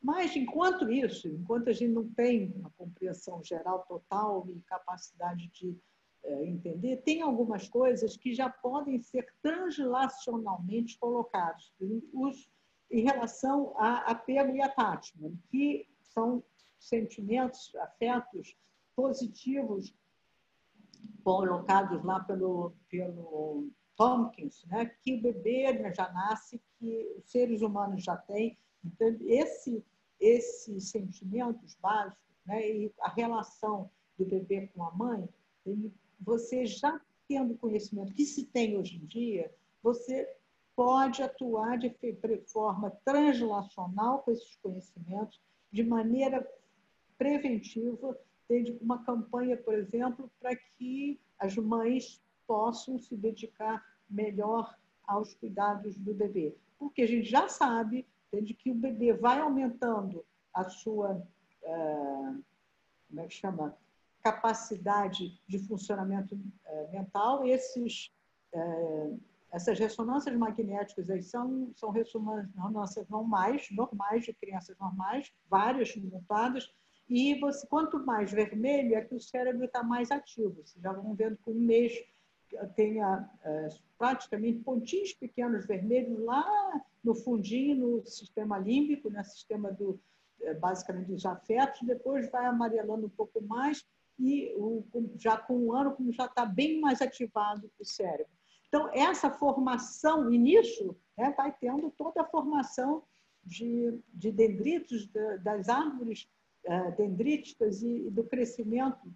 Mas, enquanto isso, enquanto a gente não tem uma compreensão geral total e capacidade de é, entender, tem algumas coisas que já podem ser translacionalmente colocadas os, em relação a apego e attachment, que são sentimentos, afetos positivos colocados lá pelo, pelo Tompkins, né, que o bebê já nasce, que os seres humanos já têm. Então, esse, esses sentimentos básicos né, e a relação do bebê com a mãe, ele, você já tendo conhecimento que se tem hoje em dia, você pode atuar de forma translacional com esses conhecimentos, de maneira preventiva, tem uma campanha, por exemplo, para que as mães possam se dedicar melhor aos cuidados do bebê. Porque a gente já sabe de que o bebê vai aumentando a sua, uh, como é que chama? capacidade de funcionamento uh, mental. Esses, uh, essas ressonâncias magnéticas aí são, são ressonâncias normais, normais de crianças normais, várias montadas, e você, quanto mais vermelho, é que o cérebro está mais ativo. Vocês já vão vendo que um mês tenha é, praticamente pontinhos pequenos vermelhos lá no fundinho, no sistema límbico, no né, sistema do, é, basicamente dos afetos, depois vai amarelando um pouco mais e o, já com um ano, como já está bem mais ativado o cérebro. Então, essa formação, nisso né, vai tendo toda a formação de, de dendritos das árvores uh, dendríticas e, e, do crescimento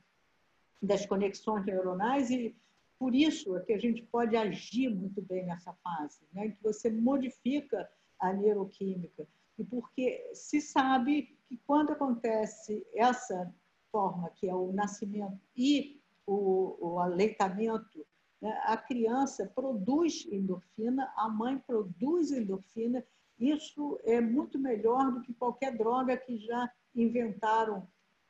das conexões neuronais e por isso é que a gente pode agir muito bem nessa fase, né, que você modifica a neuroquímica. E porque se sabe que quando acontece essa forma que é o nascimento e o, o aleitamento, né, a criança produz endorfina, a mãe produz endorfina isso é muito melhor do que qualquer droga que já inventaram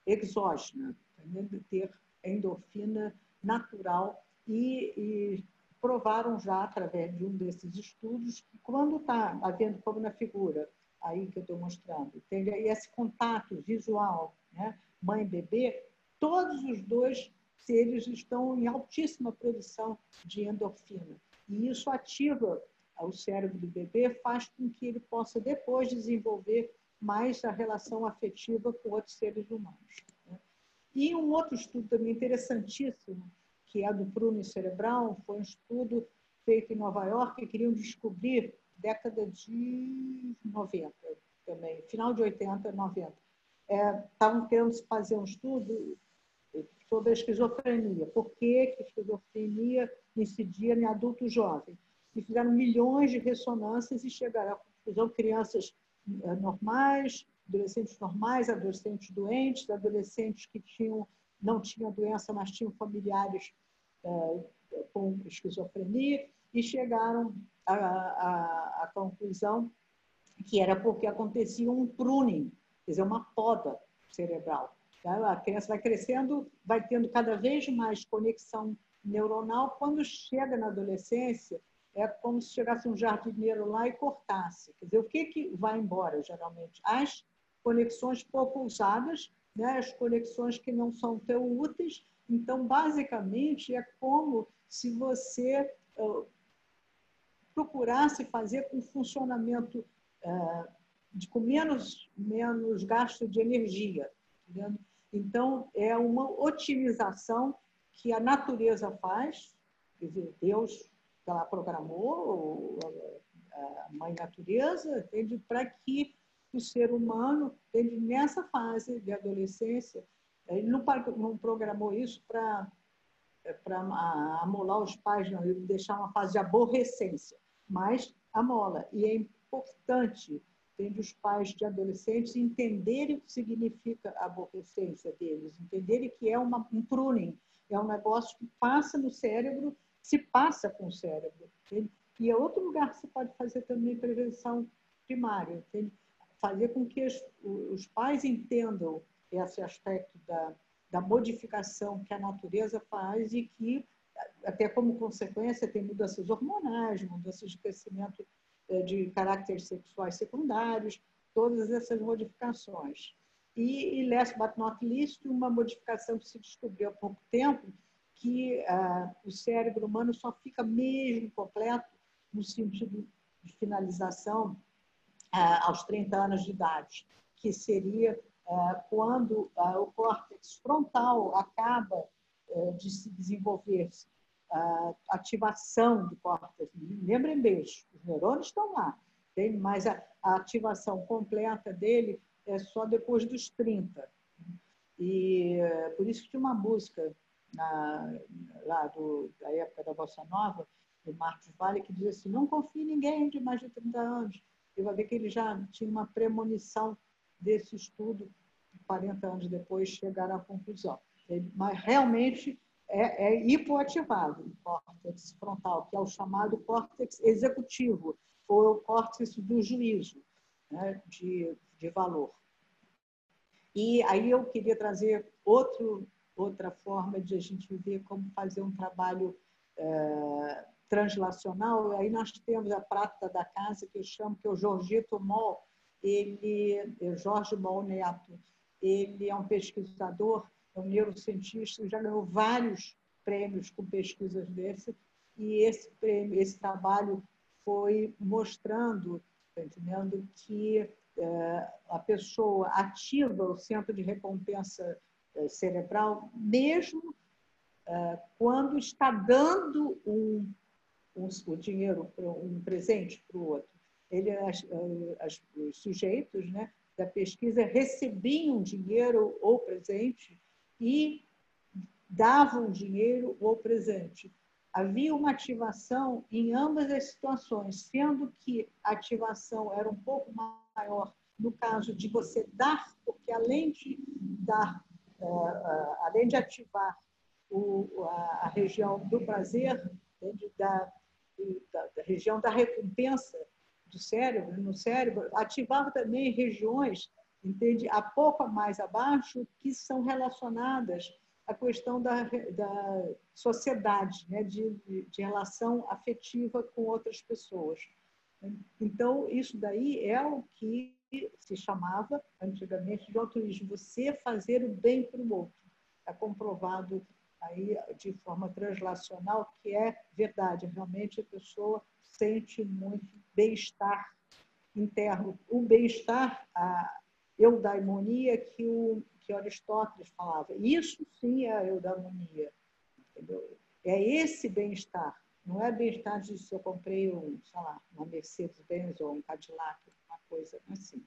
exógena, de ter endorfina natural e, e, provaram já através de um desses estudos que quando está havendo como na figura aí que eu estou mostrando, tem esse contato visual, né, mãe bebê, todos os dois seres estão em altíssima produção de endorfina. E isso ativa o cérebro do bebê faz com que ele possa depois desenvolver mais a relação afetiva com outros seres humanos. Né? E um outro estudo também interessantíssimo, que é do pruno cerebral, foi um estudo feito em Nova York, que queriam descobrir década de 90 também, final de 80, 90. Estavam é, querendo fazer um estudo sobre a esquizofrenia. Por que, que a esquizofrenia incidia em adulto jovem? e fizeram milhões de ressonâncias e chegaram à conclusão crianças normais, adolescentes normais, adolescentes doentes, adolescentes que tinham, não tinham doença, mas tinham familiares é, com esquizofrenia, e chegaram à, conclusão que era porque acontecia um pruning, quer dizer, uma poda cerebral. Tá? A criança vai crescendo, vai tendo cada vez mais conexão neuronal. Quando chega na adolescência, é como se chegasse um jardineiro lá e cortasse. Quer dizer, o que, que vai embora, geralmente? As conexões pouco usadas, né? as conexões que não são tão úteis. Então, basicamente, é como se você procurasse fazer com funcionamento uh, de, com menos, menos gasto de energia. Entendeu? Então, é uma otimização que a natureza faz, quer dizer, Deus ela programou, a mãe natureza, para que o ser humano, ele, nessa fase de adolescência, ele não, não programou isso para para amolar os pais, não, ele deixar uma fase de aborrecência, mas amola. E é importante entende, os pais de adolescentes entenderem o que significa a aborrecência deles, entenderem que é uma, um pruning, é um negócio que passa no cérebro se passa com o cérebro. E é outro lugar que você pode fazer também prevenção primária, entende? fazer com que os, os pais entendam esse aspecto da, da modificação que a natureza faz e que, até como consequência, tem mudanças hormonais, mudanças de crescimento eh, de caracteres sexuais secundários, todas essas modificações. E, e last but not least, uma modificação que se descobriu há pouco tempo, que ah, o cérebro humano só fica mesmo completo no sentido de finalização ah, aos 30 anos de idade, que seria ah, quando o córtex frontal acaba eh, de se desenvolver, a ativação do córtex. Lembrem bem, os neurônios estão lá, mas a, ativação completa dele é só depois dos 30. E eh, por isso que tinha uma música na, lá do, da época da Bossa Nova, do Marcos Vale, que dizia assim: não confie em ninguém de mais de 30 anos você vai ver que ele já tinha uma premonição desse estudo, 40 anos depois chegaram à conclusão. Ele, mas realmente é, é hipoativado o córtex frontal, que é o chamado córtex executivo, ou o córtex do juízo, né, de, de valor. E aí eu queria trazer outro, outra forma de a gente ver como fazer um trabalho é, translacional, aí nós temos a prata da casa, que eu chamo, que é o Jorgito Moll, ele, é Jorge Moll Neto, ele é um pesquisador, é um neurocientista, já ganhou vários prêmios com pesquisas desse, e esse prêmio, esse trabalho foi mostrando, tá entendendo, que é, a pessoa ativa o centro de recompensa cerebral, mesmo é, quando está dando um um, o dinheiro, um presente para o outro. Ele, as, as, os sujeitos né, da pesquisa recebiam dinheiro ou presente e davam dinheiro ou presente. Havia uma ativação em ambas as situações, sendo que a ativação era um pouco maior no caso de você dar, porque além de dar, além de ativar o, a, a, região do prazer, de dar da, da região da recompensa do cérebro, no cérebro, ativava também regiões, entende, a pouco mais abaixo, que são relacionadas à questão da, da sociedade, né, de, de relação afetiva com outras pessoas. Então, isso daí é o que se chamava antigamente de altruísmo, você fazer o bem para o outro. É comprovado aí de forma translacional, que é verdade, realmente a pessoa sente muito bem-estar interno. O bem-estar, a eudaimonia que, o, que Aristóteles falava. Isso sim é a eudaimonia. É esse bem-estar. Não é bem-estar de se eu comprei um, sei lá, uma Mercedes-Benz ou um Cadillac, coisa assim.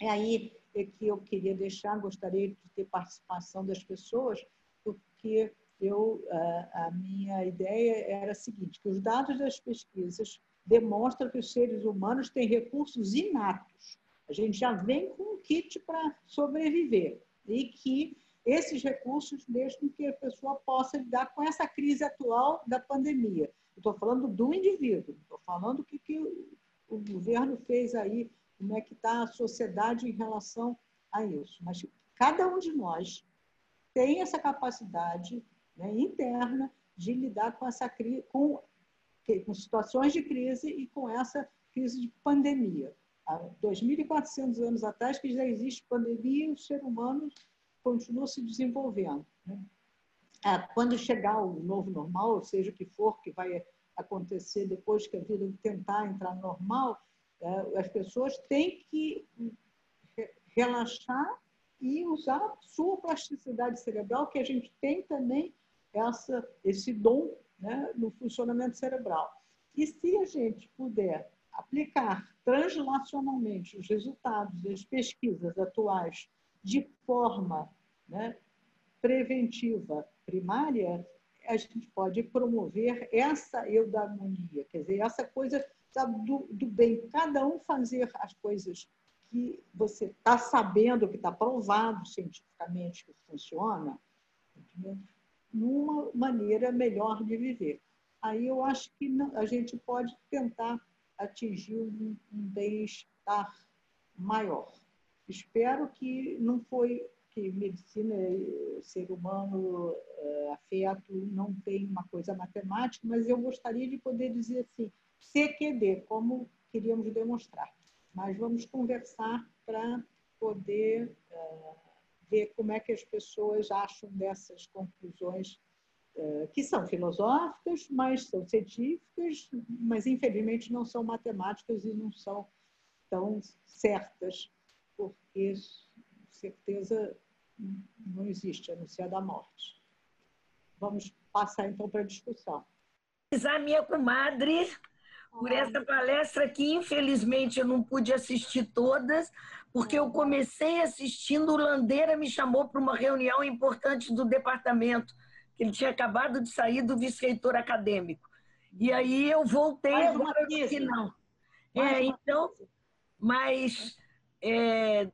É aí que eu queria deixar, gostaria de ter participação das pessoas, porque eu, a, minha ideia era a seguinte, que os dados das pesquisas demonstram que os seres humanos têm recursos inatos. A gente já vem com um kit para sobreviver e que esses recursos deixam que a pessoa possa lidar com essa crise atual da pandemia. Estou falando do indivíduo, estou falando que, que o governo fez aí, como é que está a sociedade em relação a isso. Mas cada um de nós tem essa capacidade né, interna de lidar com essa com, com situações de crise e com essa crise de pandemia. Há 2.400 anos atrás que já existe pandemia e o ser humano continua se desenvolvendo. Né? Ah, quando chegar o novo normal, seja o que for que vai acontecer depois que a vida tentar entrar normal, é, as pessoas têm que relaxar e usar a sua plasticidade cerebral, que a gente tem também essa, esse dom né, no funcionamento cerebral. E se a gente puder aplicar translacionalmente os resultados das pesquisas atuais de forma né, preventiva primária, a gente pode promover essa eudaimonia, quer dizer, essa coisa do, do bem, cada um fazer as coisas que você está sabendo que está provado cientificamente que funciona, numa maneira melhor de viver. aí eu acho que não, a gente pode tentar atingir um, um bem-estar maior. Espero que não foi que medicina, ser humano, é, afeto, não tem uma coisa matemática, mas eu gostaria de poder dizer assim, CQD, como queríamos demonstrar. Mas vamos conversar para poder é, ver como é que as pessoas acham dessas conclusões é, que são filosóficas, mas são científicas, mas infelizmente não são matemáticas e não são tão certas, porque certeza não existe, a não ser a da morte. Vamos passar então para a discussão. A minha comadre por essa palestra que infelizmente eu não pude assistir todas, porque eu comecei assistindo, o Landeira me chamou para uma reunião importante do departamento, que ele tinha acabado de sair do vice-reitor acadêmico. E aí eu voltei Mais agora no final. É, então, mas é,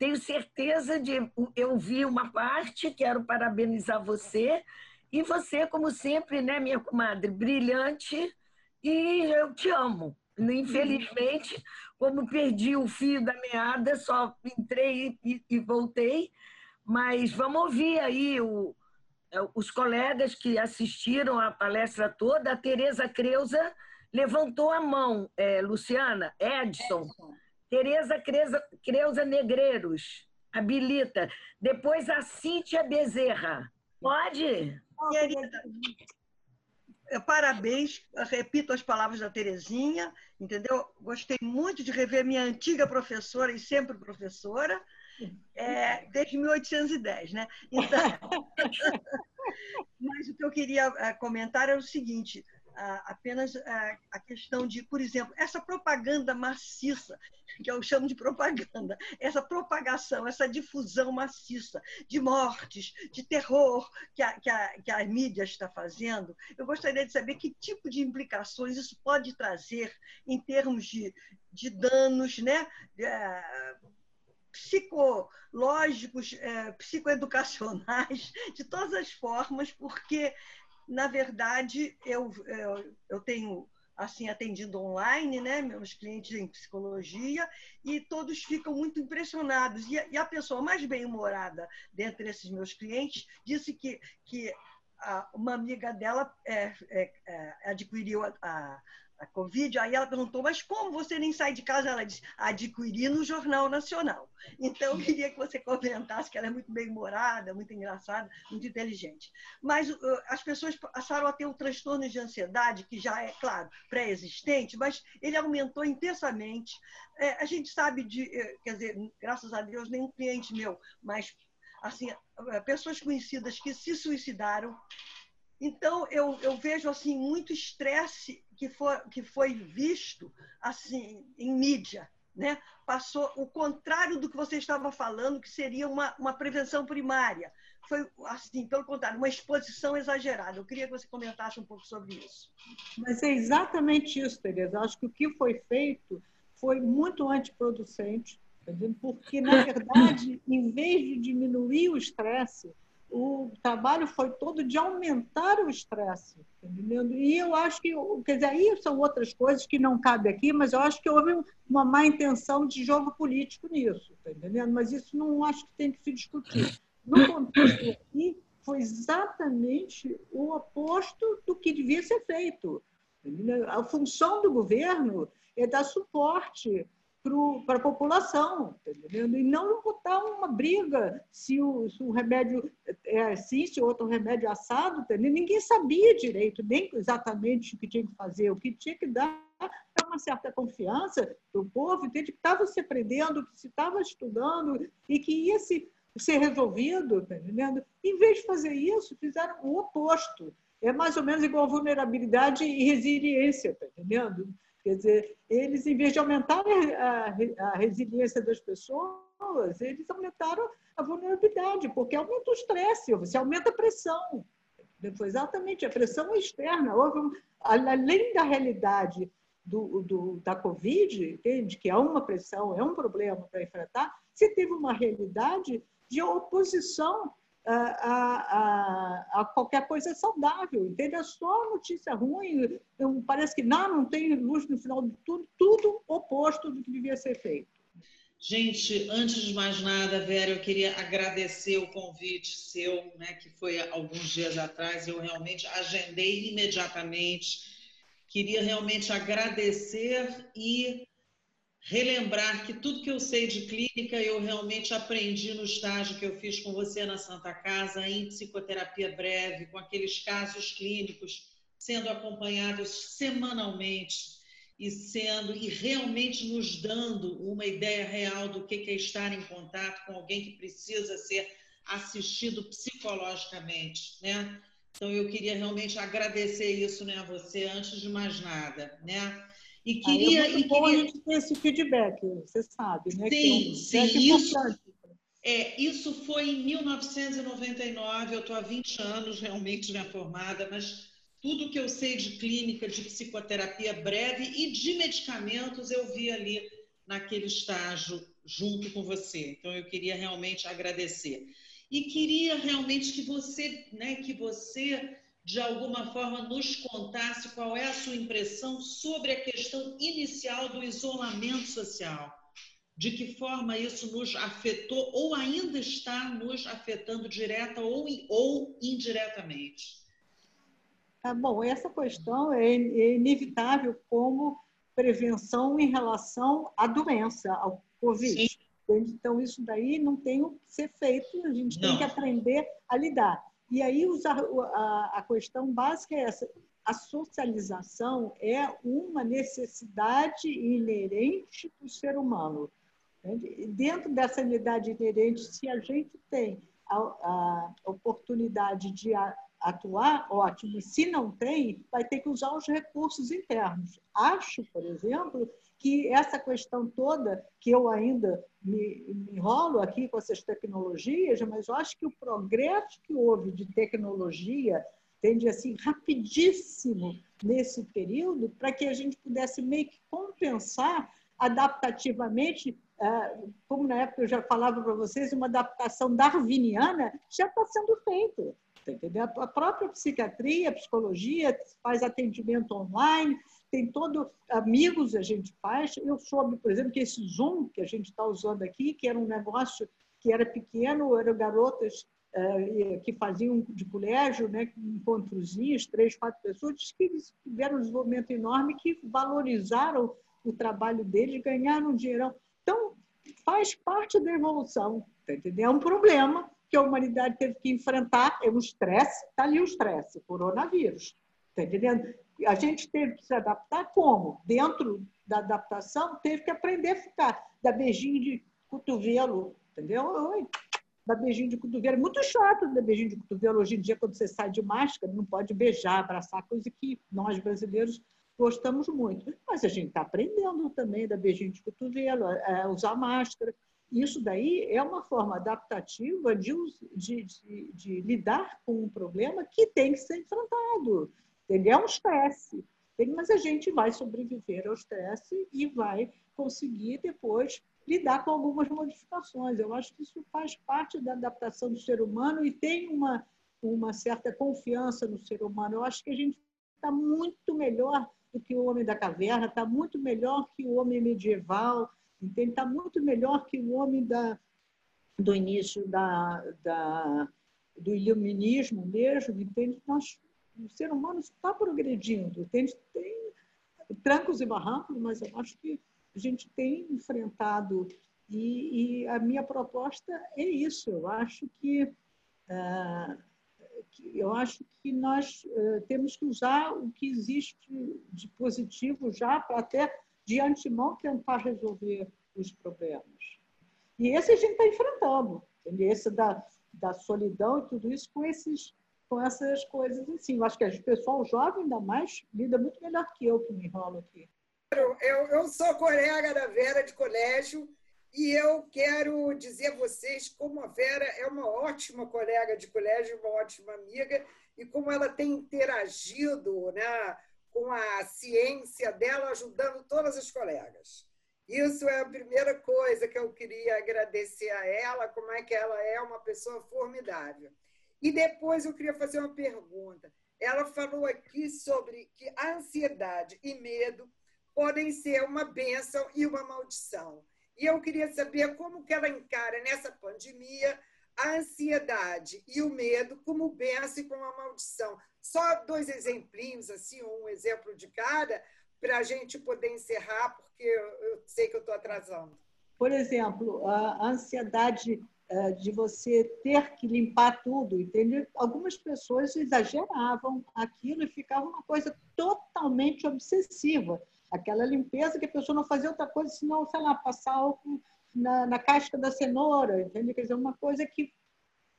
tenho certeza de. Eu vi uma parte, quero parabenizar você. E você, como sempre, né, minha comadre, brilhante, e eu te amo. Infelizmente, como perdi o fio da meada, só entrei e, e voltei. Mas vamos ouvir aí o, os colegas que assistiram a palestra toda. A Tereza Creuza levantou a mão, é, Luciana, Edson. Edson. Tereza Creuza, Creuza Negreiros, habilita. Depois a Cíntia Bezerra. Pode? Querida, parabéns, repito as palavras da Terezinha, entendeu? Gostei muito de rever minha antiga professora e sempre professora, é, desde 1810, né? Então, mas o que eu queria é, comentar é o seguinte: apenas a questão de, por exemplo, essa propaganda maciça, que eu chamo de propaganda, essa propagação, essa difusão maciça de mortes, de terror que a, que a, que a mídia está fazendo, eu gostaria de saber que tipo de implicações isso pode trazer em termos de, de danos, né? É, psicológicos, é, psicoeducacionais, de todas as formas, porque na verdade, eu, eu, eu tenho assim atendido online, né, meus clientes em psicologia, e todos ficam muito impressionados. E e a pessoa mais bem-humorada dentre esses meus clientes disse que, que a, uma amiga dela é, é, é, adquiriu a, a, a Covid, aí ela perguntou, mas como você nem sai de casa? Ela disse, adquiri no Jornal Nacional. Então, eu queria que você comentasse que ela é muito bem-humorada, muito engraçada, muito inteligente. Mas uh, as pessoas passaram a ter o transtorno de ansiedade, que já é, claro, pré-existente, mas ele aumentou intensamente. É, a gente sabe de, eh, quer dizer, graças a Deus, nenhum cliente meu, mas assim, eh, pessoas conhecidas que se suicidaram, então, eu, eu vejo assim muito estresse que foi, que foi visto assim em mídia. Né? Passou o contrário do que você estava falando, que seria uma, uma prevenção primária. Foi, assim, pelo contrário, uma exposição exagerada. Eu queria que você comentasse um pouco sobre isso. Mas é exatamente isso, Tereza. Acho que o que foi feito foi muito antiproducente, porque, na verdade, em vez de diminuir o estresse, o trabalho foi todo de aumentar o estresse, entendeu? E eu acho que, quer dizer, aí são outras coisas que não cabe aqui, mas eu acho que houve uma má intenção de jogo político nisso, tá? Mas isso não acho que tem que se discutir. No contexto aqui, foi exatamente o oposto do que devia ser feito. Entendeu? A função do governo é dar suporte para a população, tá? E não botar uma briga se o, se o remédio é assim, se o outro remédio é assado, tá ninguém sabia direito nem exatamente o que tinha que fazer, o que tinha que dar é uma certa confiança do povo, entende? que estava se aprendendo, que se estava estudando e que ia se, ser resolvido, tá entendendo? Em vez de fazer isso, fizeram o oposto. É mais ou menos igual vulnerabilidade e resiliência, tá entendendo? Quer dizer, eles, em vez de aumentar a, a resiliência das pessoas, eles aumentaram a vulnerabilidade, porque aumenta o estresse, você aumenta a pressão. Foi exatamente a pressão externa. Houve, além da realidade do, do, da Covid, entende? que é uma pressão, é um problema para enfrentar, você teve uma realidade de oposição a, a, a, qualquer coisa saudável, entende? É só notícia ruim, parece que não, não tem luz no final de tudo, tudo oposto do que devia ser feito. Gente, antes de mais nada, Vera, eu queria agradecer o convite seu, né, que foi alguns dias atrás, eu realmente agendei imediatamente. Queria realmente agradecer e relembrar que tudo que eu sei de clínica eu realmente aprendi no estágio que eu fiz com você na Santa Casa, em psicoterapia breve, com aqueles casos clínicos sendo acompanhados semanalmente e sendo e realmente nos dando uma ideia real do que é estar em contato com alguém que precisa ser assistido psicologicamente, né? Então eu queria realmente agradecer isso, né, a você antes de mais nada, né? E queria. Aí é muito bom queria... a gente ter esse feedback, você sabe, né? Sim, é um sim. Isso, é, isso foi em 1999, eu estou há 20 anos realmente minha formada, mas tudo que eu sei de clínica, de psicoterapia breve e de medicamentos eu vi ali naquele estágio junto com você. Então eu queria realmente agradecer. E queria realmente que você, né, que você de alguma forma nos contasse qual é a sua impressão sobre a questão inicial do isolamento social. De que forma isso nos afetou ou ainda está nos afetando direta ou, ou indiretamente? Ah, bom, essa questão é, é inevitável como prevenção em relação à doença, ao Covid. Sim. Então, isso daí não tem o que ser feito, a gente não. tem que aprender a lidar. E aí a, questão básica é essa: a socialização é uma necessidade inerente do ser humano. Dentro dessa unidade inerente, se a gente tem a, a oportunidade de atuar, ótimo. Se não tem, vai ter que usar os recursos internos. Acho, por exemplo, que essa questão toda, que eu ainda me, me enrolo aqui com essas tecnologias, mas eu acho que o progresso que houve de tecnologia tende assim rapidíssimo nesse período para que a gente pudesse meio que compensar adaptativamente, é, como na época eu já falava para vocês, uma adaptação darwiniana já está sendo feita. Tá? A própria psiquiatria, a psicologia faz atendimento online, tem todo amigos a gente faz. Eu soube, por exemplo, que esse Zoom que a gente está usando aqui, que era um negócio que era pequeno, eram garotas uh, que faziam de colégio, né, encontrozinhos, três, quatro pessoas, que eles tiveram um desenvolvimento enorme, que valorizaram o trabalho deles, ganharam dinheiro. Então, faz parte da evolução, tá entendendo? É um problema que a humanidade teve que enfrentar, é um estresse, está ali o estresse, coronavírus, tá entendendo? A gente teve que se adaptar como? Dentro da adaptação, teve que aprender a ficar, dar beijinho de cotovelo, entendeu? Oi, dar beijinho de cotovelo. É muito chato dar beijinho de cotovelo hoje em dia, quando você sai de máscara, não pode beijar, abraçar, coisa que nós brasileiros gostamos muito. Mas a gente está aprendendo também a dar beijinho de cotovelo, a usar máscara. Isso daí é uma forma adaptativa de, de, de, de lidar com um problema que tem que ser enfrentado. Ele é um estresse, mas a gente vai sobreviver ao estresse e vai conseguir depois lidar com algumas modificações. Eu acho que isso faz parte da adaptação do ser humano e tem uma, uma certa confiança no ser humano. Eu acho que a gente está muito melhor do que o homem da caverna, está muito melhor que o homem medieval? Está muito melhor que o homem da, do início da, da, do iluminismo mesmo, entende? Nós o ser humano está progredindo. Tem, tem trancos e barrancos, mas eu acho que a gente tem enfrentado. E, e a minha proposta é isso. Eu acho que, uh, que eu acho que nós uh, temos que usar o que existe de positivo já para até de antemão tentar resolver os problemas. E esse a gente está enfrentando, esse da, da solidão e tudo isso com esses com essas coisas assim. Eu acho que o pessoal jovem, ainda mais, lida muito melhor que eu que me enrolo aqui. Eu, eu sou colega da Vera de colégio e eu quero dizer a vocês como a Vera é uma ótima colega de colégio, uma ótima amiga, e como ela tem interagido né, com a ciência dela, ajudando todas as colegas. Isso é a primeira coisa que eu queria agradecer a ela, como é que ela é uma pessoa formidável. E depois eu queria fazer uma pergunta. Ela falou aqui sobre que a ansiedade e medo podem ser uma bênção e uma maldição. E eu queria saber como que ela encara nessa pandemia a ansiedade e o medo como bênção e como uma maldição. Só dois exemplinhos, assim, um exemplo de cada, para a gente poder encerrar, porque eu sei que eu estou atrasando. Por exemplo, a ansiedade de você ter que limpar tudo, entendeu? Algumas pessoas exageravam aquilo e ficava uma coisa totalmente obsessiva. Aquela limpeza que a pessoa não fazia outra coisa senão, sei lá, passar álcool na, na casca da cenoura, entende? Quer dizer, uma coisa que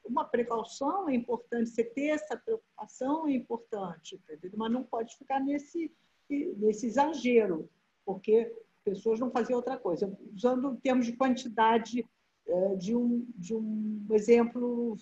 uma precaução é importante, você ter essa preocupação é importante, entendeu? mas não pode ficar nesse, nesse exagero, porque pessoas não faziam outra coisa. Usando termos de quantidade de um, de um exemplo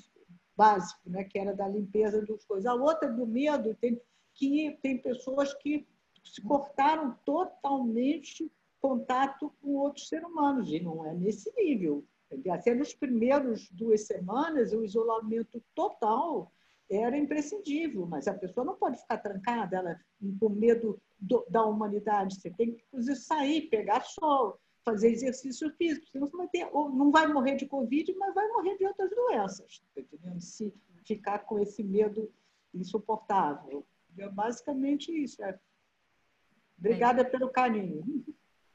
básico, né, que era da limpeza dos coisas. A outra do medo, tem, que tem pessoas que se cortaram totalmente contato com outros seres humanos, e não é nesse nível. Até nos primeiros duas semanas, o isolamento total era imprescindível, mas a pessoa não pode ficar trancada, ela com medo do, da humanidade. Você tem que, inclusive, sair, pegar sol, fazer exercício físico, senão você vai ter, não vai morrer de Covid, mas vai morrer de outras doenças, tá entendendo? Se ficar com esse medo insuportável. É basicamente isso. É. Obrigada pelo carinho.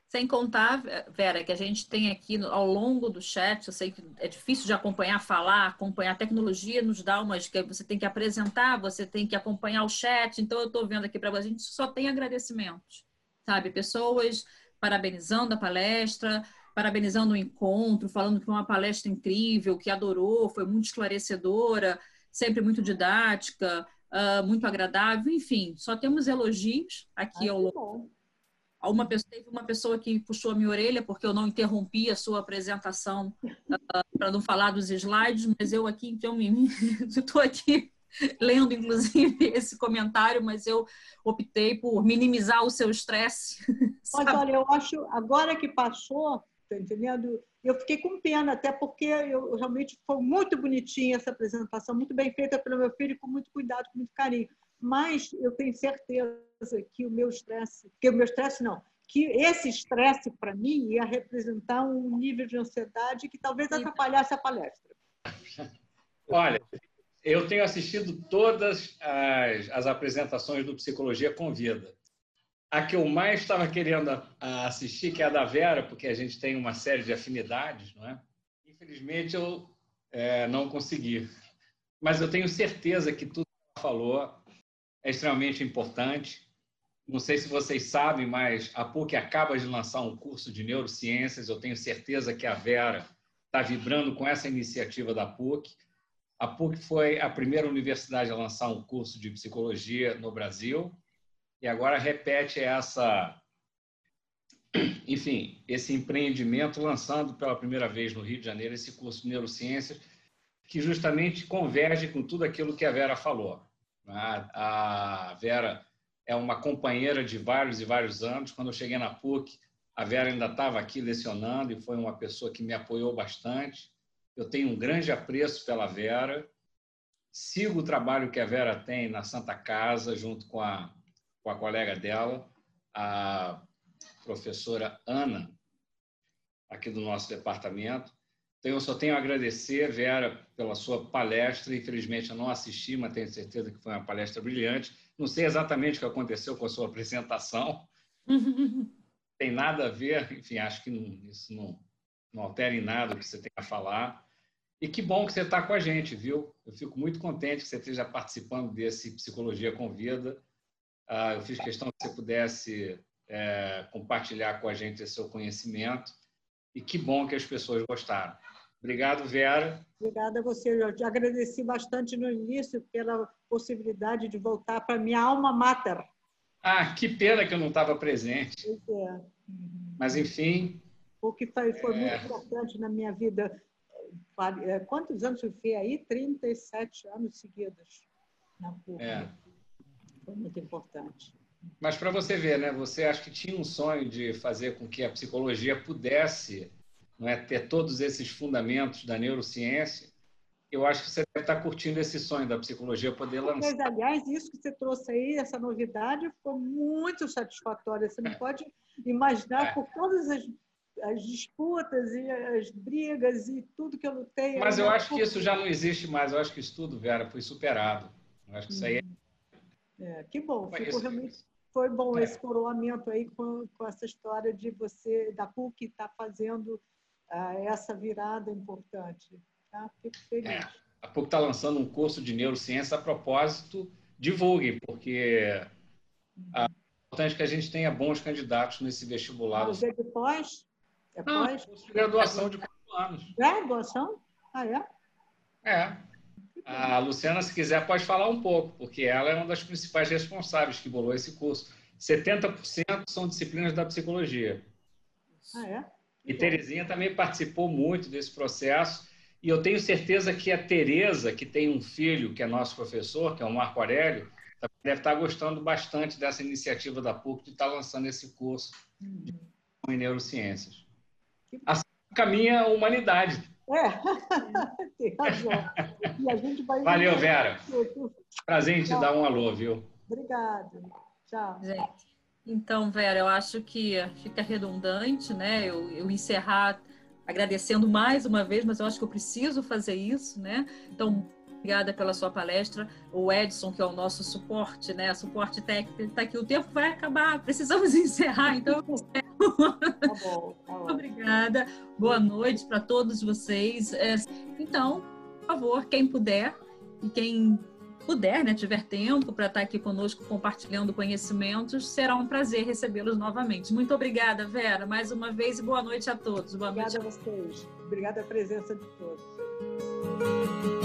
Sem contar, Vera, que a gente tem aqui ao longo do chat, eu sei que é difícil de acompanhar, falar, acompanhar. A tecnologia nos dá umas que você tem que apresentar, você tem que acompanhar o chat. Então, eu estou vendo aqui para você, a gente só tem agradecimentos, sabe? Pessoas parabenizando a palestra, parabenizando o encontro, falando que foi uma palestra incrível, que adorou, foi muito esclarecedora, sempre muito didática, uh, muito agradável, enfim, só temos elogios aqui Ai, ao longo. Uma pessoa, teve uma pessoa que puxou a minha orelha porque eu não interrompi a sua apresentação uh, para não falar dos slides, mas eu aqui, então, estou aqui lendo, inclusive, esse comentário, mas eu optei por minimizar o seu estresse. Mas olha, eu acho, agora que passou, tá entendendo? Eu fiquei com pena, até porque eu realmente foi muito bonitinha essa apresentação, muito bem feita pelo meu filho, com muito cuidado, com muito carinho. Mas eu tenho certeza que o meu estresse, que o meu estresse não, que esse estresse para mim ia representar um nível de ansiedade que talvez atrapalhasse a palestra. Olha, eu tenho assistido todas as, as apresentações do Psicologia Convida. A que eu mais estava querendo assistir, que é a da Vera, porque a gente tem uma série de afinidades, não é? Infelizmente, eu é, não consegui. Mas eu tenho certeza que tudo que ela falou é extremamente importante. Não sei se vocês sabem, mas a PUC acaba de lançar um curso de neurociências. Eu tenho certeza que a Vera está vibrando com essa iniciativa da PUC. A PUC foi a primeira universidade a lançar um curso de psicologia no Brasil e agora repete essa, enfim, esse empreendimento lançando pela primeira vez no Rio de Janeiro esse curso de neurociências que justamente converge com tudo aquilo que a Vera falou. A Vera é uma companheira de vários e vários anos. Quando eu cheguei na PUC, a Vera ainda estava aqui lecionando e foi uma pessoa que me apoiou bastante. Eu tenho um grande apreço pela Vera. Sigo o trabalho que a Vera tem na Santa Casa, junto com a, com a colega dela, a professora Ana, aqui do nosso departamento. Então, eu só tenho a agradecer, Vera, pela sua palestra. Infelizmente, eu não assisti, mas tenho certeza que foi uma palestra brilhante. Não sei exatamente o que aconteceu com a sua apresentação. tem nada a ver, enfim, acho que não, isso não, não altera em nada o que você tem a falar. E que bom que você está com a gente, viu? Eu fico muito contente que você esteja participando desse Psicologia Convida. Ah, eu fiz questão que você pudesse é, compartilhar com a gente esse seu conhecimento. E que bom que as pessoas gostaram. Obrigado, Vera. Obrigada a você. Te agradeci bastante no início pela possibilidade de voltar para minha alma mater. Ah, que pena que eu não estava presente. Pois é. Mas, enfim. O que foi, foi é... muito importante na minha vida é, quantos anos eu fiquei aí? 37 anos seguidos na PUC. É. Foi muito importante. Mas para você ver, né? Você acha que tinha um sonho de fazer com que a psicologia pudesse não é, ter todos esses fundamentos da neurociência. Eu acho que você deve estar curtindo esse sonho da psicologia poder lançar. Mas, aliás, isso que você trouxe aí, essa novidade, foi muito satisfatória. Você não é. pode imaginar é. por todas as, as, disputas e as brigas e tudo que eu lutei. Mas eu acho que isso já não existe mais. Eu acho que isso tudo, Vera, foi superado. Eu acho que isso aí é... é que bom. Ficou realmente foi bom é. esse coroamento aí com, com, essa história de você, da PUC, estar tá fazendo uh, essa virada importante. Tá? Fico feliz. É. A PUC está lançando um curso de neurociência a propósito, divulguem, porque uhum. a importante é que a gente tenha bons candidatos nesse vestibular. Mas é depois? É pós? Não, graduação de quatro anos. Graduação? Ah, é? É. A Luciana, se quiser, pode falar um pouco, porque ela é uma das principais responsáveis que bolou esse curso. 70% são disciplinas da psicologia. Ah, é? E Terezinha também participou muito desse processo. E eu tenho certeza que a Tereza, que tem um filho que é nosso professor, que é o Marco Aurélio, deve estar gostando bastante dessa iniciativa da PUC de estar lançando esse curso uhum. em neurociências. Assim caminha a humanidade. É, tem razão. E a gente vai... Valeu, Vera. Prazer em te dar um alô, viu? Obrigada. Tchau. Gente, então, Vera, eu acho que fica redundante, né? Eu, eu encerrar agradecendo mais uma vez, mas eu acho que eu preciso fazer isso, né? Então, obrigada pela sua palestra. O Edson, que é o nosso suporte, né? Suporte técnico, está aqui. O tempo vai acabar, precisamos encerrar, então Tá bom, tá bom. Obrigada. Boa noite para todos vocês. É, então, por favor, quem puder e quem puder, né, tiver tempo para estar aqui conosco compartilhando conhecimentos, será um prazer recebê-los novamente. Muito obrigada, Vera, mais uma vez e boa noite a todos. Boa obrigada noite a vocês. Obrigada a presença de todos.